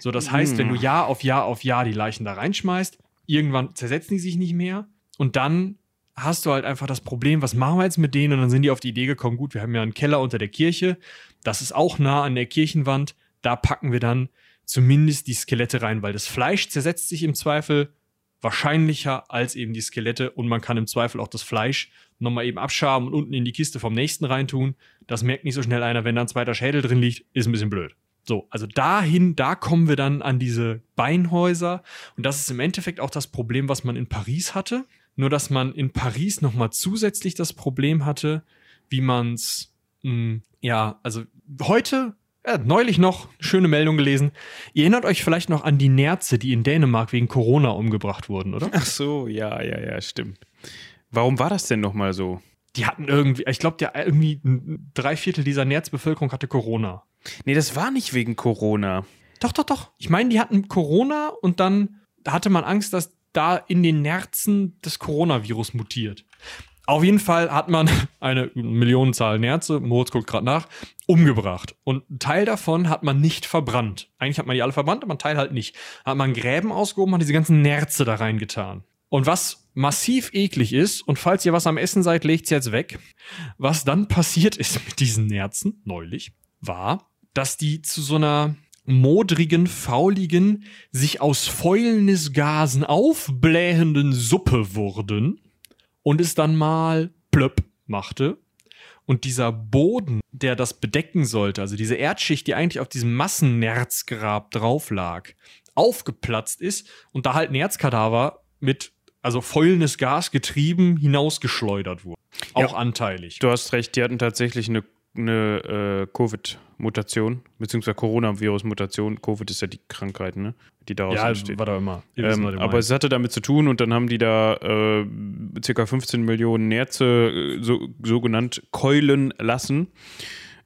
So, das heißt, wenn du hm. Jahr auf Jahr auf Jahr die Leichen da reinschmeißt, irgendwann zersetzen die sich nicht mehr und dann hast du halt einfach das Problem, was machen wir jetzt mit denen? Und dann sind die auf die Idee gekommen, gut, wir haben ja einen Keller unter der Kirche, das ist auch nah an der Kirchenwand, da packen wir dann zumindest die Skelette rein, weil das Fleisch zersetzt sich im Zweifel wahrscheinlicher als eben die Skelette und man kann im Zweifel auch das Fleisch nochmal eben abschaben und unten in die Kiste vom nächsten reintun. Das merkt nicht so schnell einer, wenn da ein zweiter Schädel drin liegt, ist ein bisschen blöd. So, also dahin, da kommen wir dann an diese Beinhäuser und das ist im Endeffekt auch das Problem, was man in Paris hatte. Nur, dass man in Paris nochmal zusätzlich das Problem hatte, wie man es, hm, ja, also heute, ja, neulich noch, schöne Meldung gelesen. Ihr erinnert euch vielleicht noch an die Nerze, die in Dänemark wegen Corona umgebracht wurden, oder? Ach so, ja, ja, ja, stimmt. Warum war das denn nochmal so? Die hatten irgendwie, ich glaube, irgendwie drei Viertel dieser Nerzbevölkerung hatte Corona. Nee, das war nicht wegen Corona. Doch, doch, doch. Ich meine, die hatten Corona und dann hatte man Angst, dass da in den Nerzen das Coronavirus mutiert. Auf jeden Fall hat man *laughs* eine Millionenzahl Nerze, Moritz guckt gerade nach, umgebracht. Und ein Teil davon hat man nicht verbrannt. Eigentlich hat man die alle verbrannt, aber ein Teil halt nicht. Hat man Gräben ausgehoben, hat diese ganzen Nerze da reingetan. Und was massiv eklig ist, und falls ihr was am Essen seid, legt's jetzt weg. Was dann passiert ist mit diesen Nerzen, neulich, war, dass die zu so einer modrigen, fauligen, sich aus Fäulnisgasen aufblähenden Suppe wurden und es dann mal plöpp machte. Und dieser Boden, der das bedecken sollte, also diese Erdschicht, die eigentlich auf diesem Massennerzgrab drauf lag, aufgeplatzt ist und da halt Nerzkadaver mit, also fäulnis Gas getrieben, hinausgeschleudert wurden. Auch ja, anteilig. Du hast recht, die hatten tatsächlich eine eine äh, Covid-Mutation, beziehungsweise Coronavirus-Mutation. Covid ist ja die Krankheit, ne? die daraus Ja, entsteht. was auch immer. Ihr wisst, Ähm, aber es hatte damit zu tun und dann haben die da äh, circa 15 Millionen Nerze äh, so, so genannt keulen lassen.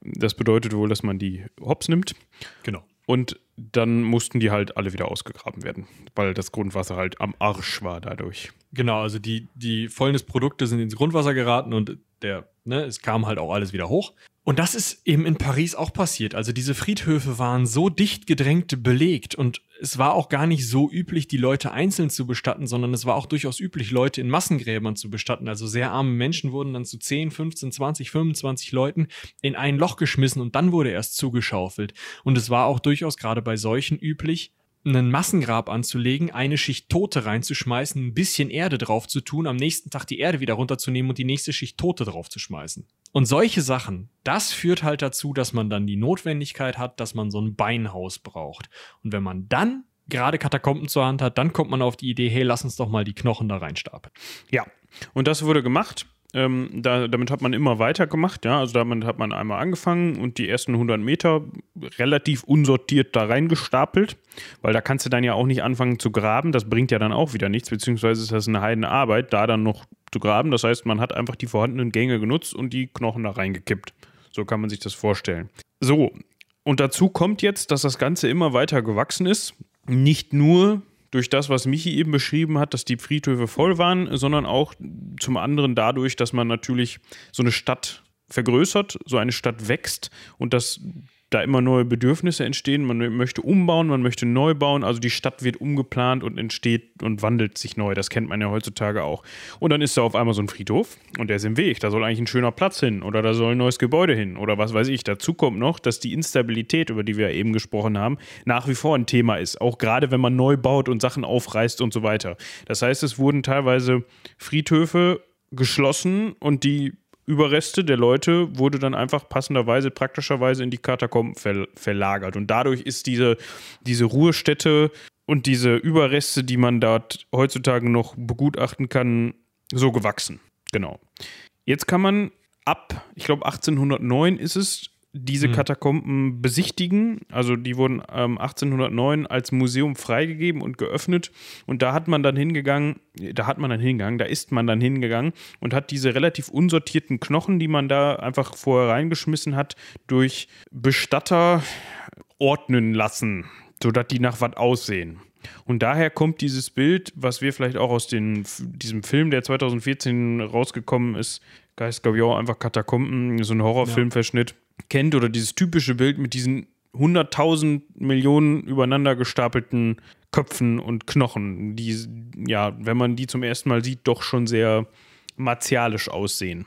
Das bedeutet wohl, dass man die hops nimmt genau. und dann mussten die halt alle wieder ausgegraben werden, weil das Grundwasser halt am Arsch war dadurch. Genau, also die, die Fäulnisprodukte sind ins Grundwasser geraten und der, ne, es kam halt auch alles wieder hoch. Und das ist eben in Paris auch passiert. Also diese Friedhöfe waren so dicht gedrängt belegt und es war auch gar nicht so üblich, die Leute einzeln zu bestatten, sondern es war auch durchaus üblich, Leute in Massengräbern zu bestatten. Also sehr arme Menschen wurden dann zu 10, 15, 20, 25 Leuten in ein Loch geschmissen und dann wurde erst zugeschaufelt. Und es war auch durchaus gerade bei solchen üblich, einen Massengrab anzulegen, eine Schicht Tote reinzuschmeißen, ein bisschen Erde drauf zu tun, am nächsten Tag die Erde wieder runterzunehmen und die nächste Schicht Tote drauf zu schmeißen. Und solche Sachen, das führt halt dazu, dass man dann die Notwendigkeit hat, dass man so ein Beinhaus braucht. Und wenn man dann gerade Katakomben zur Hand hat, dann kommt man auf die Idee, hey, lass uns doch mal die Knochen da reinstapeln. Ja, und das wurde gemacht. Ähm, da, damit hat man immer weiter gemacht, ja. Also damit hat man einmal angefangen und die ersten 100 Meter relativ unsortiert da reingestapelt, weil da kannst du dann ja auch nicht anfangen zu graben. Das bringt ja dann auch wieder nichts, beziehungsweise ist das eine heidene Arbeit, da dann noch zu graben. Das heißt, man hat einfach die vorhandenen Gänge genutzt und die Knochen da reingekippt. So kann man sich das vorstellen. So, und dazu kommt jetzt, dass das Ganze immer weiter gewachsen ist. Nicht nur durch das, was Michi eben beschrieben hat, dass die Friedhöfe voll waren, sondern auch zum anderen dadurch, dass man natürlich so eine Stadt vergrößert, so eine Stadt wächst und dass da immer neue Bedürfnisse entstehen. Man möchte umbauen, man möchte neu bauen. Also die Stadt wird umgeplant und entsteht und wandelt sich neu. Das kennt man ja heutzutage auch. Und dann ist da auf einmal so ein Friedhof und der ist im Weg. Da soll eigentlich ein schöner Platz hin oder da soll ein neues Gebäude hin oder was weiß ich. Dazu kommt noch, dass die Instabilität, über die wir eben gesprochen haben, nach wie vor ein Thema ist. Auch gerade wenn man neu baut und Sachen aufreißt und so weiter. Das heißt, es wurden teilweise Friedhöfe geschlossen und die Überreste der Leute wurde dann einfach passenderweise, praktischerweise in die Katakomben ver verlagert. Und dadurch ist diese, diese Ruhestätte und diese Überreste, die man dort heutzutage noch begutachten kann, so gewachsen. Genau. Jetzt kann man ab, ich glaube 1809 ist es, diese Katakomben besichtigen. Also die wurden ähm, 1809 als Museum freigegeben und geöffnet. Und da hat man dann hingegangen, da hat man dann hingegangen, da ist man dann hingegangen und hat diese relativ unsortierten Knochen, die man da einfach vorher reingeschmissen hat, durch Bestatter ordnen lassen, sodass die nach was aussehen. Und daher kommt dieses Bild, was wir vielleicht auch aus den, diesem Film, der 2014 rausgekommen ist, Geist Gavion, einfach Katakomben, so ein Horrorfilmverschnitt, kennt oder dieses typische Bild mit diesen 100.000 Millionen übereinander gestapelten Köpfen und Knochen, die, ja, wenn man die zum ersten Mal sieht, doch schon sehr martialisch aussehen.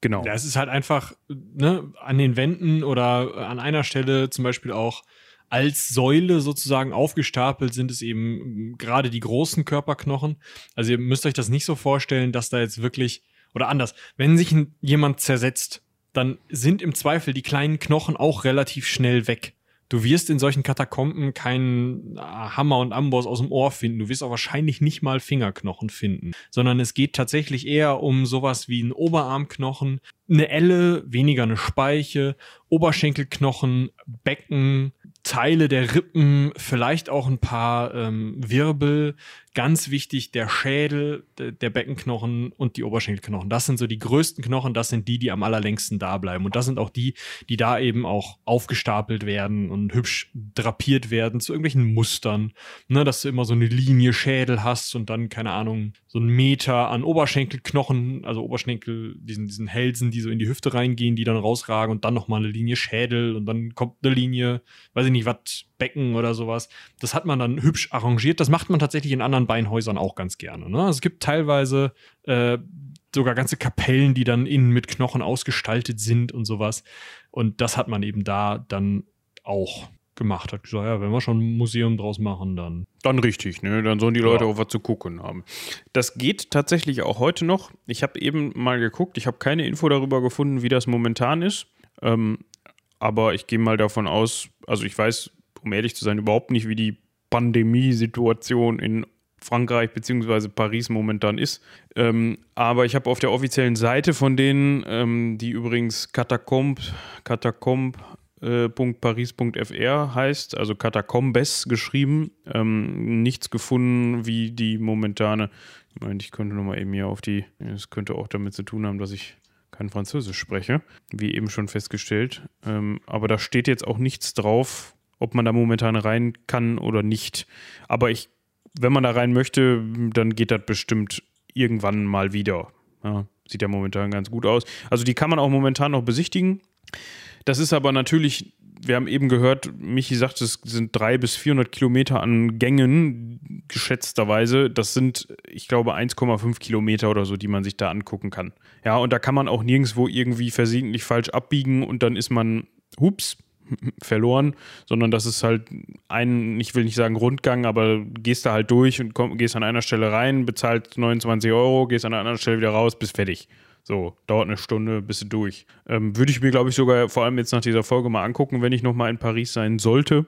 Genau. Ja, es ist halt einfach ne, an den Wänden oder an einer Stelle zum Beispiel auch als Säule sozusagen aufgestapelt sind es eben gerade die großen Körperknochen. Also ihr müsst euch das nicht so vorstellen, dass da jetzt wirklich, oder anders, wenn sich jemand zersetzt, dann sind im Zweifel die kleinen Knochen auch relativ schnell weg. Du wirst in solchen Katakomben keinen äh, Hammer und Amboss aus dem Ohr finden. Du wirst auch wahrscheinlich nicht mal Fingerknochen finden, sondern es geht tatsächlich eher um sowas wie einen Oberarmknochen, eine Elle, weniger eine Speiche, Oberschenkelknochen, Becken, Teile der Rippen, vielleicht auch ein paar ähm, Wirbel. Ganz wichtig, der Schädel, de- der Beckenknochen und die Oberschenkelknochen. Das sind so die größten Knochen, das sind die, die am allerlängsten da bleiben. Und das sind auch die, die da eben auch aufgestapelt werden und hübsch drapiert werden zu irgendwelchen Mustern. Ne, dass du immer so eine Linie Schädel hast und dann, keine Ahnung, so ein Meter an Oberschenkelknochen, also Oberschenkel, diesen, diesen Hälsen, die so in die Hüfte reingehen, die dann rausragen und dann nochmal eine Linie Schädel und dann kommt eine Linie, weiß ich nicht, was, Becken oder sowas. Das hat man dann hübsch arrangiert. Das macht man tatsächlich in anderen Beinhäusern auch ganz gerne. Ne? Es gibt teilweise äh, sogar ganze Kapellen, die dann innen mit Knochen ausgestaltet sind und sowas. Und das hat man eben da dann auch gemacht. Hat gesagt, ja, wenn wir schon ein Museum draus machen, dann. Dann richtig, ne? Dann sollen die Leute Ja. auch was zu gucken haben. Das geht tatsächlich auch heute noch. Ich habe eben mal geguckt, ich habe keine Info darüber gefunden, wie das momentan ist. Ähm, aber ich gehe mal davon aus, also ich weiß, um ehrlich zu sein, überhaupt nicht, wie die Pandemiesituation in Frankreich bzw. Paris momentan ist. Ähm, aber ich habe auf der offiziellen Seite von denen, ähm, die übrigens Catacomb, Catacomb Paris.fr heißt, also Katakombes geschrieben. Ähm, nichts gefunden, wie die momentane. Ich meine, ich könnte nochmal eben hier auf die. Es könnte auch damit zu tun haben, dass ich kein Französisch spreche, wie eben schon festgestellt. Ähm, aber da steht jetzt auch nichts drauf, ob man da momentan rein kann oder nicht. Aber ich, wenn man da rein möchte, dann geht das bestimmt irgendwann mal wieder. Ja, sieht ja momentan ganz gut aus. Also die kann man auch momentan noch besichtigen. Das ist aber natürlich, wir haben eben gehört, Michi sagt, es sind drei bis 400 Kilometer an Gängen, geschätzterweise. Das sind, ich glaube, 1,5 Kilometer oder so, die man sich da angucken kann. Ja, und da kann man auch nirgendwo irgendwie versehentlich falsch abbiegen und dann ist man, hups, *laughs* verloren, sondern das ist halt ein, ich will nicht sagen Rundgang, aber gehst da halt durch und komm, gehst an einer Stelle rein, bezahlst 29 Euro, gehst an einer anderen Stelle wieder raus, bist fertig. So, dauert eine Stunde, bist du durch. Ähm, Würde ich mir, glaube ich, sogar vor allem jetzt nach dieser Folge mal angucken, wenn ich nochmal in Paris sein sollte.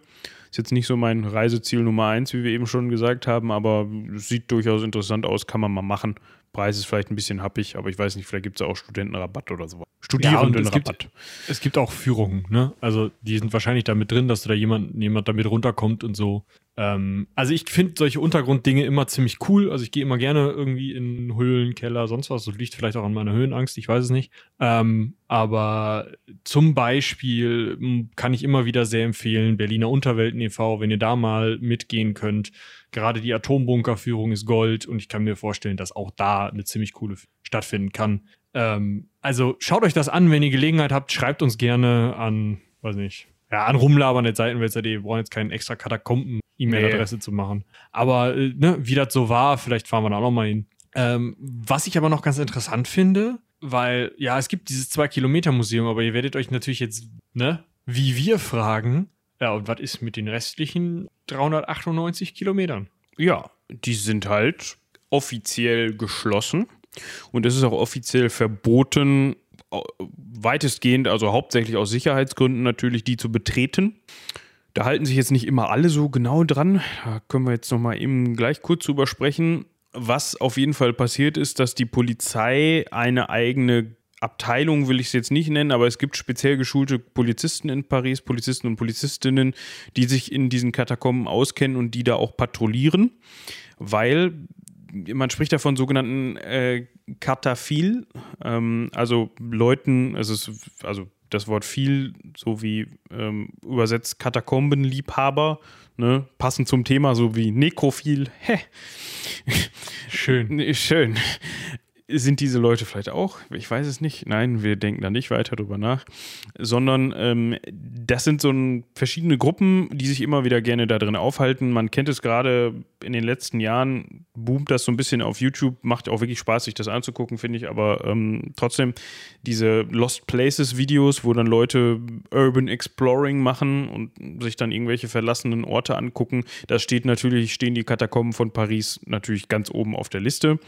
Ist jetzt nicht so mein Reiseziel Nummer eins, wie wir eben schon gesagt haben, aber sieht durchaus interessant aus, kann man mal machen. Preis ist vielleicht ein bisschen happig, aber ich weiß nicht, vielleicht gibt es auch Studentenrabatt oder so. Studierendenrabatt. Ja, es, es, gibt auch Führungen, ne? Also die sind wahrscheinlich damit drin, dass da jemand, jemand damit runterkommt und so. Ähm, also ich finde solche Untergrunddinge immer ziemlich cool. Also ich gehe immer gerne irgendwie in Höhlen, Keller, sonst was. Das liegt vielleicht auch an meiner Höhenangst, ich weiß es nicht. Ähm, aber zum Beispiel kann ich immer wieder sehr empfehlen, Berliner Unterwelten e.V., wenn ihr da mal mitgehen könnt. Gerade die Atombunkerführung ist Gold und ich kann mir vorstellen, dass auch da eine ziemlich coole stattfinden kann. Ähm, also schaut euch das an, wenn ihr Gelegenheit habt, schreibt uns gerne an, weiß nicht, ja, an rumlabern.seitenwälzer.de. Wir brauchen jetzt keinen extra Katakomben E-Mail-Adresse nee. zu machen. Aber äh, ne, wie das so war, vielleicht fahren wir da auch noch mal hin. Ähm, was ich aber noch ganz interessant finde, weil ja, es gibt dieses 2-Kilometer-Museum, aber ihr werdet euch natürlich jetzt, ne, wie wir fragen, ja, und was ist mit den restlichen 398 Kilometern? Ja, die sind halt offiziell geschlossen und es ist auch offiziell verboten, weitestgehend, also hauptsächlich aus Sicherheitsgründen natürlich, die zu betreten. Da halten sich jetzt nicht immer alle so genau dran. Da können wir jetzt noch mal eben gleich kurz drüber sprechen. Was auf jeden Fall passiert ist, dass die Polizei eine eigene Abteilung will ich es jetzt nicht nennen, aber es gibt speziell geschulte Polizisten in Paris, Polizisten und Polizistinnen, die sich in diesen Katakomben auskennen und die da auch patrouillieren, weil man spricht da von sogenannten äh, Kataphil, ähm, also Leuten, also, also das Wort viel, so wie ähm, übersetzt Katakombenliebhaber, ne? passend zum Thema, so wie Nekrophil. *laughs* Hä? Schön. Schön sind diese Leute vielleicht auch? Ich weiß es nicht. Nein, wir denken da nicht weiter drüber nach. Sondern ähm, das sind so ein, verschiedene Gruppen, die sich immer wieder gerne da drin aufhalten. Man kennt es gerade in den letzten Jahren, boomt das so ein bisschen auf YouTube. Macht auch wirklich Spaß, sich das anzugucken, finde ich. Aber ähm, trotzdem diese Lost Places Videos, wo dann Leute Urban Exploring machen und sich dann irgendwelche verlassenen Orte angucken. Da steht natürlich, stehen die Katakomben von Paris natürlich ganz oben auf der Liste.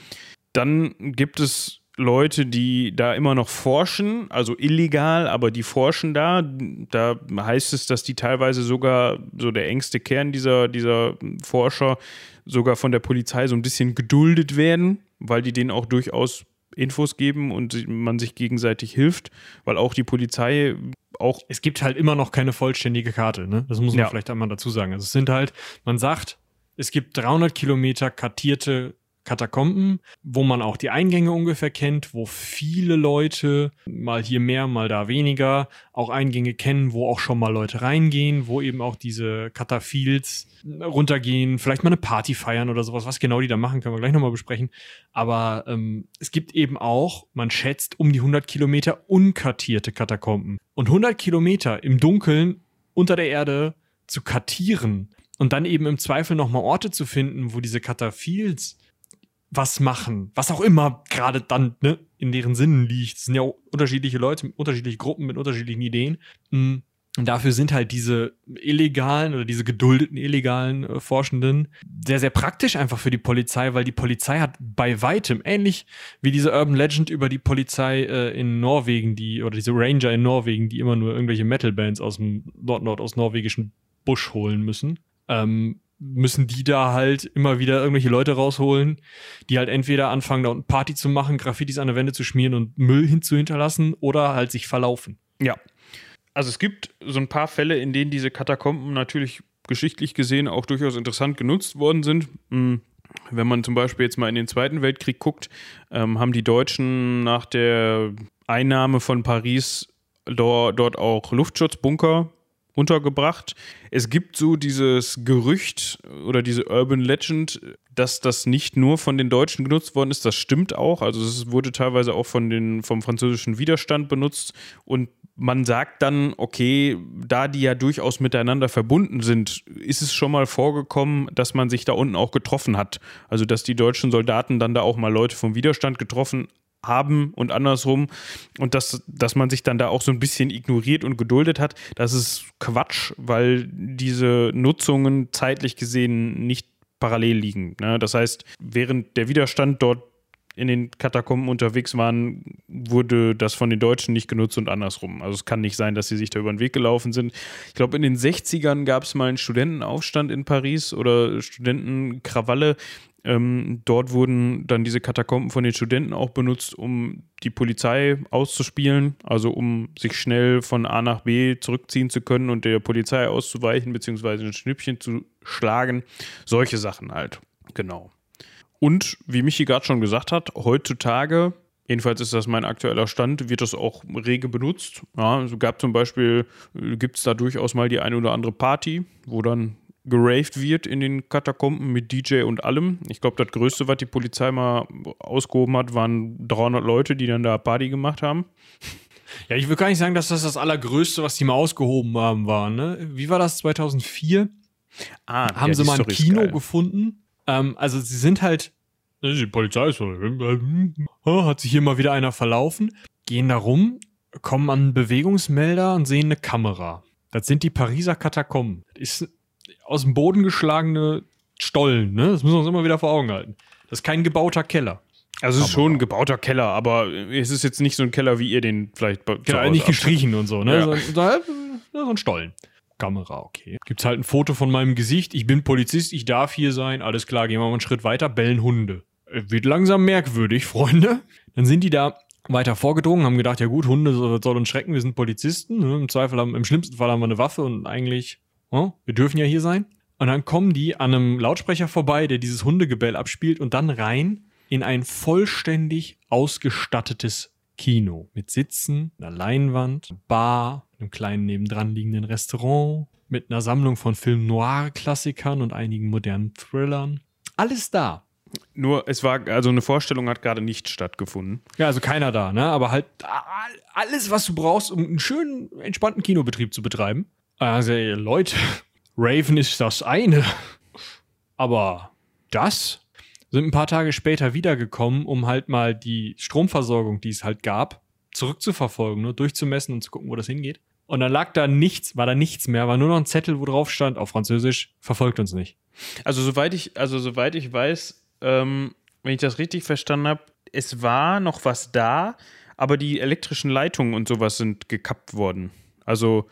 Dann gibt es Leute, die da immer noch forschen, also illegal, aber die forschen da. Da heißt es, dass die teilweise sogar so der engste Kern dieser, dieser Forscher sogar von der Polizei so ein bisschen geduldet werden, weil die denen auch durchaus Infos geben und man sich gegenseitig hilft, weil auch die Polizei auch. Es gibt halt immer noch keine vollständige Karte, ne? Das muss man ja. vielleicht einmal dazu sagen. Also es sind halt, man sagt, es gibt 300 Kilometer kartierte Katakomben, wo man auch die Eingänge ungefähr kennt, wo viele Leute, mal hier mehr, mal da weniger, auch Eingänge kennen, wo auch schon mal Leute reingehen, wo eben auch diese Kataphils runtergehen, vielleicht mal eine Party feiern oder sowas. Was genau die da machen, können wir gleich nochmal besprechen. Aber ähm, es gibt eben auch, man schätzt, um die 100 Kilometer unkartierte Katakomben. Und 100 Kilometer im Dunkeln unter der Erde zu kartieren und dann eben im Zweifel nochmal Orte zu finden, wo diese Kataphils was machen, was auch immer gerade dann ne, in deren Sinnen liegt. Es sind ja unterschiedliche Leute, unterschiedliche Gruppen mit unterschiedlichen Ideen. Mm, und dafür sind halt diese illegalen oder diese geduldeten illegalen äh, Forschenden sehr, sehr praktisch einfach für die Polizei, weil die Polizei hat bei weitem, ähnlich wie diese Urban Legend über die Polizei äh, in Norwegen, die, oder diese Ranger in Norwegen, die immer nur irgendwelche Metal-Bands aus dem Nord-Nord aus norwegischen Busch holen müssen. Ähm, müssen die da halt immer wieder irgendwelche Leute rausholen, die halt entweder anfangen, da unten Party zu machen, Graffitis an der Wände zu schmieren und Müll hinzuhinterlassen oder halt sich verlaufen. Ja. Also es gibt so ein paar Fälle, in denen diese Katakomben natürlich geschichtlich gesehen auch durchaus interessant genutzt worden sind. Hm, wenn man zum Beispiel jetzt mal in den Zweiten Weltkrieg guckt, ähm, haben die Deutschen nach der Einnahme von Paris dort, dort auch Luftschutzbunker untergebracht. Es gibt so dieses Gerücht oder diese Urban Legend, dass das nicht nur von den Deutschen genutzt worden ist. Das stimmt auch. Also es wurde teilweise auch von den, vom französischen Widerstand benutzt. Und man sagt dann, okay, da die ja durchaus miteinander verbunden sind, ist es schon mal vorgekommen, dass man sich da unten auch getroffen hat. Also dass die deutschen Soldaten dann da auch mal Leute vom Widerstand getroffen haben und andersrum. Und dass, dass man sich dann da auch so ein bisschen ignoriert und geduldet hat, das ist Quatsch, weil diese Nutzungen zeitlich gesehen nicht parallel liegen. Ne? Das heißt, während der Widerstand dort in den Katakomben unterwegs waren, wurde das von den Deutschen nicht genutzt und andersrum. Also es kann nicht sein, dass sie sich da über den Weg gelaufen sind. Ich glaube, in den 60ern gab es mal einen Studentenaufstand in Paris oder Studentenkrawalle. Ähm, dort wurden dann diese Katakomben von den Studenten auch benutzt, um die Polizei auszuspielen, also um sich schnell von A nach B zurückziehen zu können und der Polizei auszuweichen, beziehungsweise ein Schnippchen zu schlagen. Solche Sachen halt. Genau. Und wie Michi gerade schon gesagt hat, heutzutage, jedenfalls ist das mein aktueller Stand, wird das auch rege benutzt. Ja, es gab zum Beispiel, gibt es da durchaus mal die eine oder andere Party, wo dann geraved wird in den Katakomben mit DJ und allem. Ich glaube, das Größte, was die Polizei mal ausgehoben hat, waren 300 Leute, die dann da Party gemacht haben. Ja, ich will gar nicht sagen, dass das das Allergrößte, was die mal ausgehoben haben, war. Ne? Wie war das 2004? Ah, haben ja, sie mal ein Kino gefunden ähm, also sie sind halt, ne, die Polizei ist so, hat sich hier mal wieder einer verlaufen, gehen da rum, kommen an einen Bewegungsmelder und sehen eine Kamera. Das sind die Pariser Katakomben. Das ist aus dem Boden geschlagene Stollen, ne? Das müssen wir uns immer wieder vor Augen halten. Das ist kein gebauter Keller. Also es ist schon ein gebauter Keller, aber es ist jetzt nicht so ein Keller, wie ihr den vielleicht Genau, nicht gestrichen und so, ne? Ja. So, so, so ein Stollen. Kamera, okay. Gibt's halt ein Foto von meinem Gesicht. Ich bin Polizist, ich darf hier sein. Alles klar, gehen wir mal einen Schritt weiter. Bellen Hunde. Äh, wird langsam merkwürdig, *laughs* Freunde. Dann sind die da weiter vorgedrungen, haben gedacht, ja gut, Hunde soll uns schrecken, wir sind Polizisten. Ne? Im Zweifel haben, im schlimmsten Fall haben wir eine Waffe und eigentlich, oh, wir dürfen ja hier sein. Und dann kommen die an einem Lautsprecher vorbei, der dieses Hundegebell abspielt und dann rein in ein vollständig ausgestattetes Kino mit Sitzen, einer Leinwand, Bar, einem kleinen nebendran liegenden Restaurant, mit einer Sammlung von Film Noir-Klassikern und einigen modernen Thrillern. Alles da. Nur, es war, also eine Vorstellung hat gerade nicht stattgefunden. Ja, also keiner da, ne? Aber halt alles, was du brauchst, um einen schönen, entspannten Kinobetrieb zu betreiben. Also, Leute, *laughs* Raven ist das eine. Aber das sind ein paar Tage später wiedergekommen, um halt mal die Stromversorgung, die es halt gab, zurückzuverfolgen, nur durchzumessen und zu gucken, wo das hingeht. Und dann lag da nichts, war da nichts mehr, war nur noch ein Zettel, wo drauf stand, auf Französisch, verfolgt uns nicht. Also soweit ich, also soweit ich weiß, ähm, wenn ich das richtig verstanden habe, es war noch was da, aber die elektrischen Leitungen und sowas sind gekappt worden. Also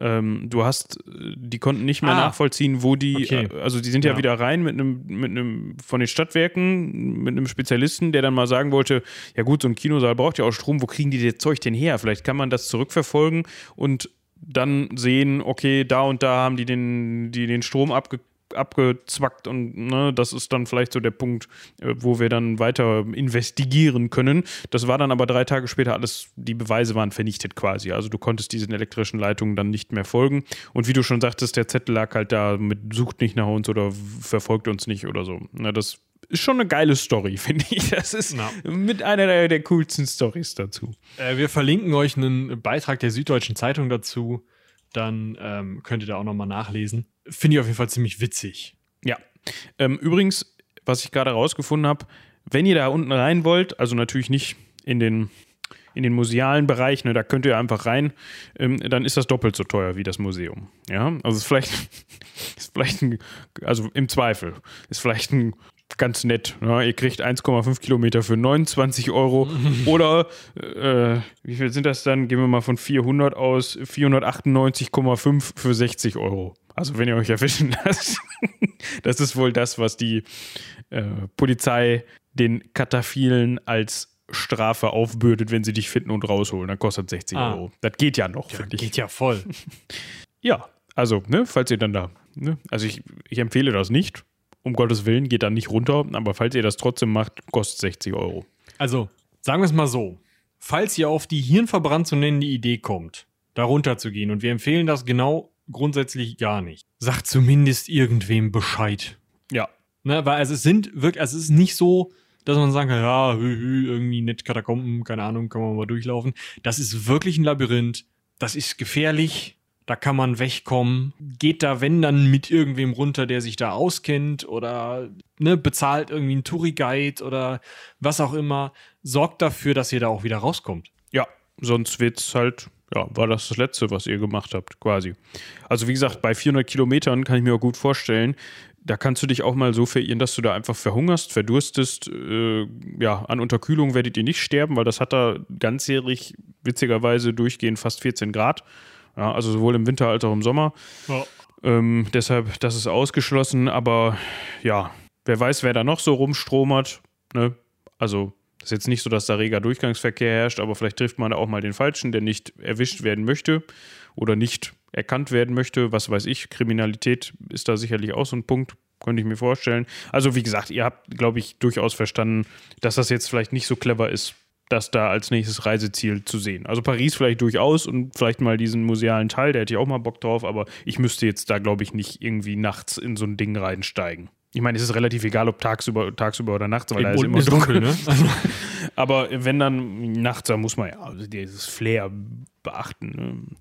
ähm, du hast, die konnten nicht mehr ah, nachvollziehen, wo die, okay. Äh, also die sind ja. ja, wieder rein mit einem, mit einem von den Stadtwerken, mit einem Spezialisten, der dann mal sagen wollte, ja gut, so ein Kinosaal braucht ja auch Strom, wo kriegen die das Zeug denn her? Vielleicht kann man das zurückverfolgen und dann sehen, okay, da und da haben die den, die den Strom abge abgezwackt und ne, das ist dann vielleicht so der Punkt, äh, wo wir dann weiter investigieren können. Das war dann aber drei Tage später alles, die Beweise waren vernichtet quasi. Also du konntest diesen elektrischen Leitungen dann nicht mehr folgen. Und wie du schon sagtest, der Zettel lag halt da mit sucht nicht nach uns oder verfolgt uns nicht oder so. Na, das ist schon eine geile Story, *laughs* finde ich. Das ist ja. mit einer der, der coolsten Stories dazu. Äh, wir verlinken euch einen Beitrag der Süddeutschen Zeitung dazu. Dann ähm, könnt ihr da auch nochmal nachlesen. Finde ich auf jeden Fall ziemlich witzig. Ja. Ähm, übrigens, was ich gerade rausgefunden habe, wenn ihr da unten rein wollt, also natürlich nicht in den, in den musealen Bereich, ne, da könnt ihr einfach rein, ähm, dann ist das doppelt so teuer wie das Museum. Ja, also ist vielleicht, *laughs* ist vielleicht ein, also im Zweifel, ist vielleicht ein ganz nett. Ja, ihr kriegt 1,5 Kilometer für 29 Euro *laughs* oder äh, wie viel sind das dann? Gehen wir mal von 400 aus, 498,5 für 60 Euro. also wenn ihr euch erwischen *laughs* lasst, das ist wohl das, was die äh, Polizei den Kataphilen als Strafe aufbürdet, wenn sie dich finden und rausholen. Dann kostet 60 Ah. Euro. Das geht ja noch, Ja, finde ich. geht ja voll. *laughs* Ja, also, ne, falls ihr dann da, ne, also ich, ich empfehle das nicht. Um Gottes Willen, geht dann nicht runter, aber falls ihr das trotzdem macht, kostet 60 Euro. Also, sagen wir es mal so. Falls ihr auf die hirnverbrannt zu nennende Idee kommt, da runterzugehen, und wir empfehlen das genau grundsätzlich gar nicht, sagt zumindest irgendwem Bescheid. Ja, Ne, weil also es sind wirklich, also es ist nicht so, dass man sagen kann, ja, hü, hü, irgendwie nett Katakomben, keine Ahnung, kann man mal durchlaufen. Das ist wirklich ein Labyrinth. Das ist gefährlich. Da kann man wegkommen. Geht da, wenn dann mit irgendwem runter, der sich da auskennt oder ne, bezahlt irgendwie einen Touri-Guide oder was auch immer. Sorgt dafür, dass ihr da auch wieder rauskommt. ja, sonst wird's halt, ja, war das das Letzte, was ihr gemacht habt, quasi. Also wie gesagt, bei 400 Kilometern kann ich mir auch gut vorstellen, da kannst du dich auch mal so verirren, dass du da einfach verhungerst, verdurstest. Äh, ja, an Unterkühlung werdet ihr nicht sterben, weil das hat da ganzjährig, witzigerweise, durchgehend fast 14 Grad. Ja, also sowohl im Winter als auch im Sommer. Ähm, deshalb, das ist ausgeschlossen, aber ja, wer weiß, wer da noch so rumstromert. Ne? Also, ist jetzt nicht so, dass da reger Durchgangsverkehr herrscht, aber vielleicht trifft man da auch mal den Falschen, der nicht erwischt werden möchte oder nicht erkannt werden möchte. Was weiß ich, Kriminalität ist da sicherlich auch so ein Punkt, könnte ich mir vorstellen. Also, wie gesagt, ihr habt, glaube ich, durchaus verstanden, dass das jetzt vielleicht nicht so clever ist, das da als nächstes Reiseziel zu sehen. Also Paris vielleicht durchaus und vielleicht mal diesen musealen Teil, der hätte ich auch mal Bock drauf, aber ich müsste jetzt da, glaube ich, nicht irgendwie nachts in so ein Ding reinsteigen. Ich meine, es ist relativ egal, ob tagsüber, tagsüber oder nachts, weil da ist immer ist dunkel, ne? Also, *laughs* aber wenn dann nachts, da muss man ja also dieses Flair beachten. Ne?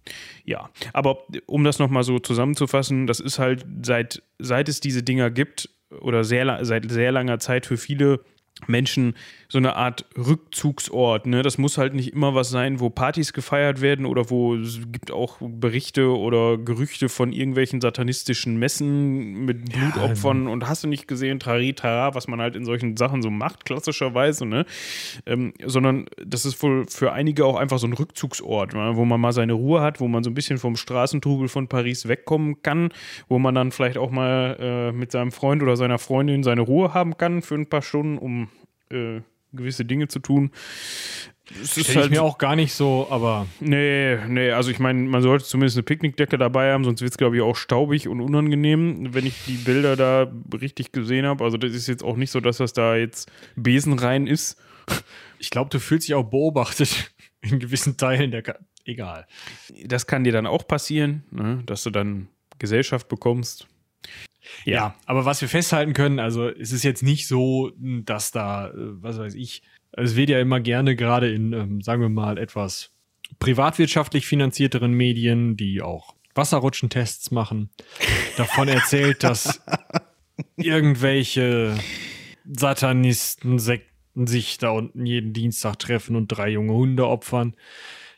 Ja, aber um das nochmal so zusammenzufassen, das ist halt seit, seit es diese Dinger gibt oder sehr, seit sehr langer Zeit für viele Menschen so eine Art Rückzugsort. Ne? Das muss halt nicht immer was sein, wo Partys gefeiert werden oder wo es gibt auch Berichte oder Gerüchte von irgendwelchen satanistischen Messen mit Blutopfern und hast du nicht gesehen, Trari, Tara, was man halt in solchen Sachen so macht, klassischerweise, ne? Ähm, sondern das ist wohl für einige auch einfach so ein Rückzugsort, ne? wo man mal seine Ruhe hat, wo man so ein bisschen vom Straßentrubel von Paris wegkommen kann, wo man dann vielleicht auch mal äh, mit seinem Freund oder seiner Freundin seine Ruhe haben kann für ein paar Stunden, um äh, gewisse Dinge zu tun. Es ist ich mir auch gar nicht so, aber Nee, nee, also ich meine, man sollte zumindest eine Picknickdecke dabei haben, sonst wird es, glaube ich, auch staubig und unangenehm, wenn ich die Bilder da richtig gesehen habe. Also das ist jetzt auch nicht so, dass das da jetzt besenrein ist. ich glaube, du fühlst dich auch beobachtet *laughs* in gewissen Teilen der. Ka Egal. Das kann dir dann auch passieren, ne? dass du dann Gesellschaft bekommst. Ja. aber was wir festhalten können, also es ist jetzt nicht so, dass da, äh, was weiß ich, es wird ja immer gerne gerade in, ähm, sagen wir mal, etwas privatwirtschaftlich finanzierteren Medien, die auch Wasserrutschentests machen, davon erzählt, dass *laughs* irgendwelche Satanisten, Sekten sich da unten jeden Dienstag treffen und drei junge Hunde opfern.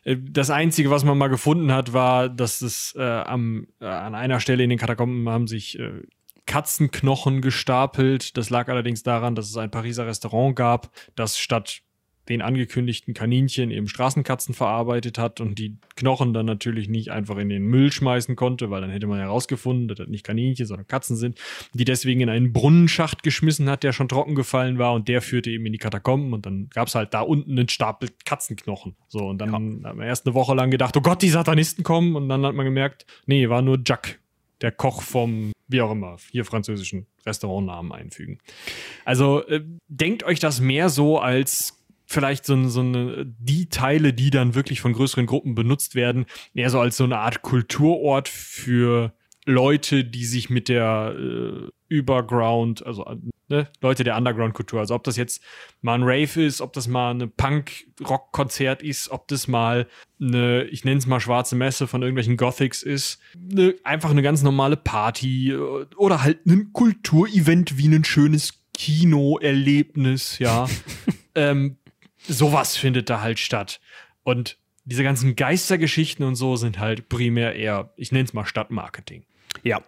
Äh, Das Einzige, was man mal gefunden hat, war, dass es äh, am, äh, an einer Stelle in den Katakomben haben sich äh, Katzenknochen gestapelt. Das lag allerdings daran, dass es ein Pariser Restaurant gab, das statt den angekündigten Kaninchen eben Straßenkatzen verarbeitet hat und die Knochen dann natürlich nicht einfach in den Müll schmeißen konnte, weil dann hätte man herausgefunden, dass das nicht Kaninchen, sondern Katzen sind, die deswegen in einen Brunnenschacht geschmissen hat, der schon trocken gefallen war und der führte eben in die Katakomben und dann gab es halt da unten einen Stapel Katzenknochen. So, und dann hat man erst eine Woche lang gedacht, oh Gott, die Satanisten kommen und dann hat man gemerkt, nee, war nur Jack, der Koch vom, wie auch immer, hier französischen Restaurantnamen einfügen. Also äh, denkt euch das mehr so als vielleicht so, so eine, die Teile, die dann wirklich von größeren Gruppen benutzt werden, eher so als so eine Art Kulturort für Leute, die sich mit der äh, Überground, also ne, Leute der Underground-Kultur, also ob das jetzt mal ein Rave ist, ob das mal eine Punk-Rock-Konzert ist, ob das mal eine, ich nenne es mal schwarze Messe von irgendwelchen Gothics ist, ne, einfach eine ganz normale Party äh, oder halt ein Kulturevent wie ein schönes Kinoerlebnis, ja. *laughs* ähm, sowas findet da halt statt. Und diese ganzen Geistergeschichten und so sind halt primär eher, ich nenne es mal Stadtmarketing. Ja.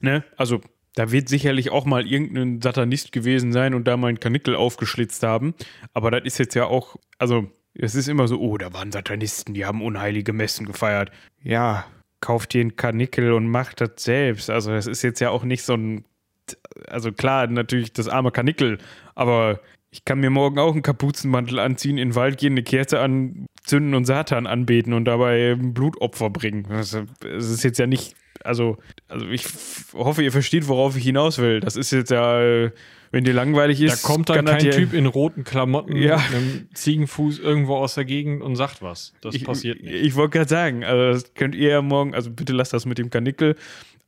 Ne? Also, da wird sicherlich auch mal irgendein Satanist gewesen sein und da mal einen Kanickel aufgeschlitzt haben. Aber das ist jetzt ja auch, also, es ist immer so, oh, da waren Satanisten, die haben unheilige Messen gefeiert. Ja, kauf dir einen Karnickel und mach das selbst. Also das ist jetzt ja auch nicht so ein, also klar, natürlich das arme Karnickel, aber ich kann mir morgen auch einen Kapuzenmantel anziehen, in den Wald gehen, eine Kerze anzünden und Satan anbeten und dabei ein Blutopfer bringen. Das, das ist jetzt ja nicht, also, also ich hoffe, ihr versteht, worauf ich hinaus will. Das ist jetzt ja, äh, wenn dir langweilig ist. Da kommt dann kein Typ in roten Klamotten Ja. mit einem Ziegenfuß irgendwo aus der Gegend und sagt was. Das ich, passiert nicht. Ich wollte gerade sagen, also das könnt ihr ja morgen, also bitte lasst das mit dem Karnickel,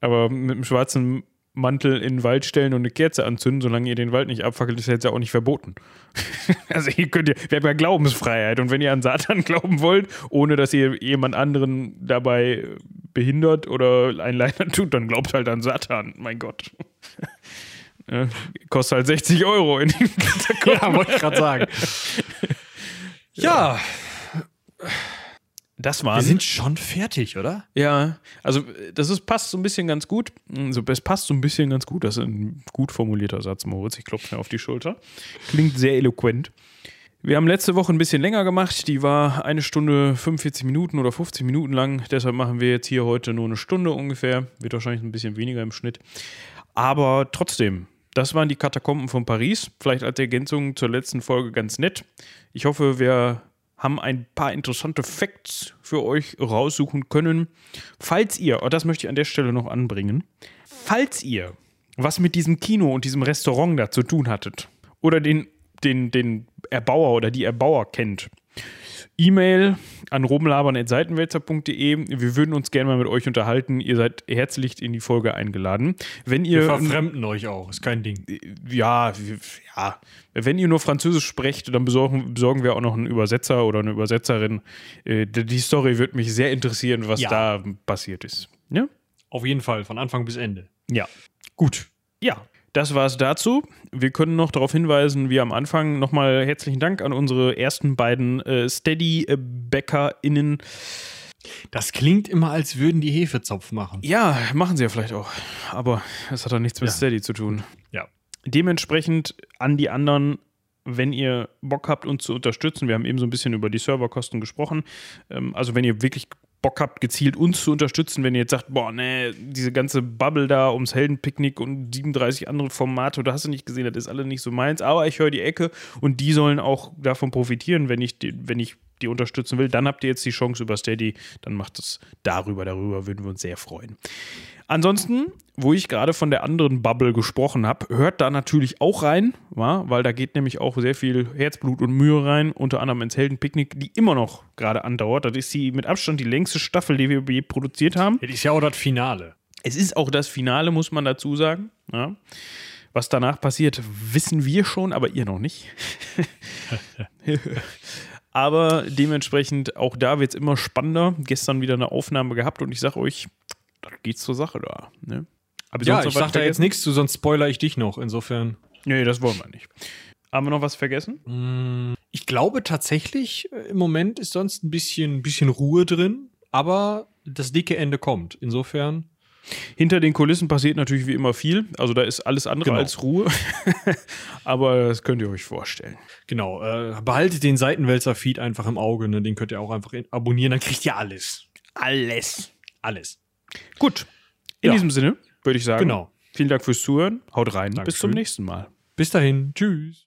aber mit dem schwarzen Mantel in den Wald stellen und eine Kerze anzünden, solange ihr den Wald nicht abfackelt, ist ja jetzt ja auch nicht verboten. *laughs* also ihr könnt ja, wir haben ja Glaubensfreiheit und wenn ihr an Satan *laughs* glauben wollt, ohne dass ihr jemand anderen dabei behindert oder ein Leid *laughs* tut, dann glaubt halt an Satan, mein Gott. Ja, kostet halt 60 Euro in den ja, wollte ich gerade sagen. ja, Das wir waren sind schon fertig, oder? Ja, also das ist, passt so ein bisschen ganz gut. Also, es passt so ein bisschen ganz gut. Das ist ein gut formulierter Satz, Moritz. Ich klopfe mir auf die Schulter. Klingt sehr eloquent. Wir haben letzte Woche ein bisschen länger gemacht. Die war eine Stunde 45 Minuten oder 50 Minuten lang. Deshalb machen wir jetzt hier heute nur eine Stunde ungefähr. Wird wahrscheinlich ein bisschen weniger im Schnitt. Aber trotzdem, das waren die Katakomben von Paris. Vielleicht als Ergänzung zur letzten Folge ganz nett. Ich hoffe, wir haben ein paar interessante Facts für euch raussuchen können. Falls ihr, und das möchte ich an der Stelle noch anbringen, falls ihr was mit diesem Kino und diesem Restaurant da zu tun hattet oder den, den, den Erbauer oder die Erbauer kennt, E-Mail an rumlabern.seitenwälzer.de. Wir würden uns gerne mal mit euch unterhalten. Ihr seid herzlich in die Folge eingeladen. Wenn ihr Wir verfremden euch auch, ist kein Ding. ja, ja, wenn ihr nur Französisch sprecht, dann besorgen, besorgen wir auch noch einen Übersetzer oder eine Übersetzerin. Äh, die die Story würde mich sehr interessieren, was Ja. da passiert ist. Ja? Auf jeden Fall, von Anfang bis Ende. Ja. Gut. Ja, das war es dazu. Wir können noch darauf hinweisen, wie am Anfang nochmal herzlichen Dank an unsere ersten beiden äh, Steady-BäckerInnen. Das klingt immer, als würden die Hefezopf machen. Ja, machen sie ja vielleicht auch. Aber das hat doch nichts mit Ja. Steady zu tun. Ja. Dementsprechend an die anderen, wenn ihr Bock habt, uns zu unterstützen, wir haben eben so ein bisschen über die Serverkosten gesprochen. Ähm, also, wenn ihr wirklich Bock habt, gezielt uns zu unterstützen, wenn ihr jetzt sagt, boah, nee, diese ganze Bubble da ums Heldenpicknick und 37 andere Formate, da hast du nicht gesehen, das ist alle nicht so meins, aber ich höre die Ecke und die sollen auch davon profitieren, wenn ich die, wenn ich die unterstützen will, dann habt ihr jetzt die Chance über Steady, dann macht es darüber, darüber würden wir uns sehr freuen. Ansonsten, wo ich gerade von der anderen Bubble gesprochen habe, hört da natürlich auch rein, wa? weil da geht nämlich auch sehr viel Herzblut und Mühe rein, unter anderem ins Heldenpicknick, die immer noch gerade andauert. Das ist die mit Abstand die längste Staffel, die wir je produziert haben. Das ist ja auch das Finale. Es ist auch das Finale, muss man dazu sagen. Ja. Was danach passiert, wissen wir schon, aber ihr noch nicht. *laughs* aber dementsprechend, auch da wird es immer spannender. Gestern wieder eine Aufnahme gehabt und ich sage euch, da geht's zur Sache da. Ne? Aber Ja, ich sag da jetzt nichts zu, sonst spoiler ich dich noch. Insofern. Nee, das wollen wir nicht. Haben wir noch was vergessen? Mm, Ich glaube tatsächlich, äh, im Moment ist sonst ein bisschen, bisschen Ruhe drin, aber das dicke Ende kommt. Insofern. Hinter den Kulissen passiert natürlich wie immer viel. Also da ist alles andere Genau. als Ruhe. *laughs* aber das könnt ihr euch vorstellen. Genau, äh, behaltet den Seitenwälzer-Feed einfach im Auge, ne? den könnt ihr auch einfach in- abonnieren, dann kriegt ihr alles. Alles. Alles. Gut. In Ja. diesem Sinne würde ich sagen, Genau. vielen Dank fürs Zuhören. Haut rein. Bis Dankeschön. zum nächsten Mal. Bis dahin. Tschüss.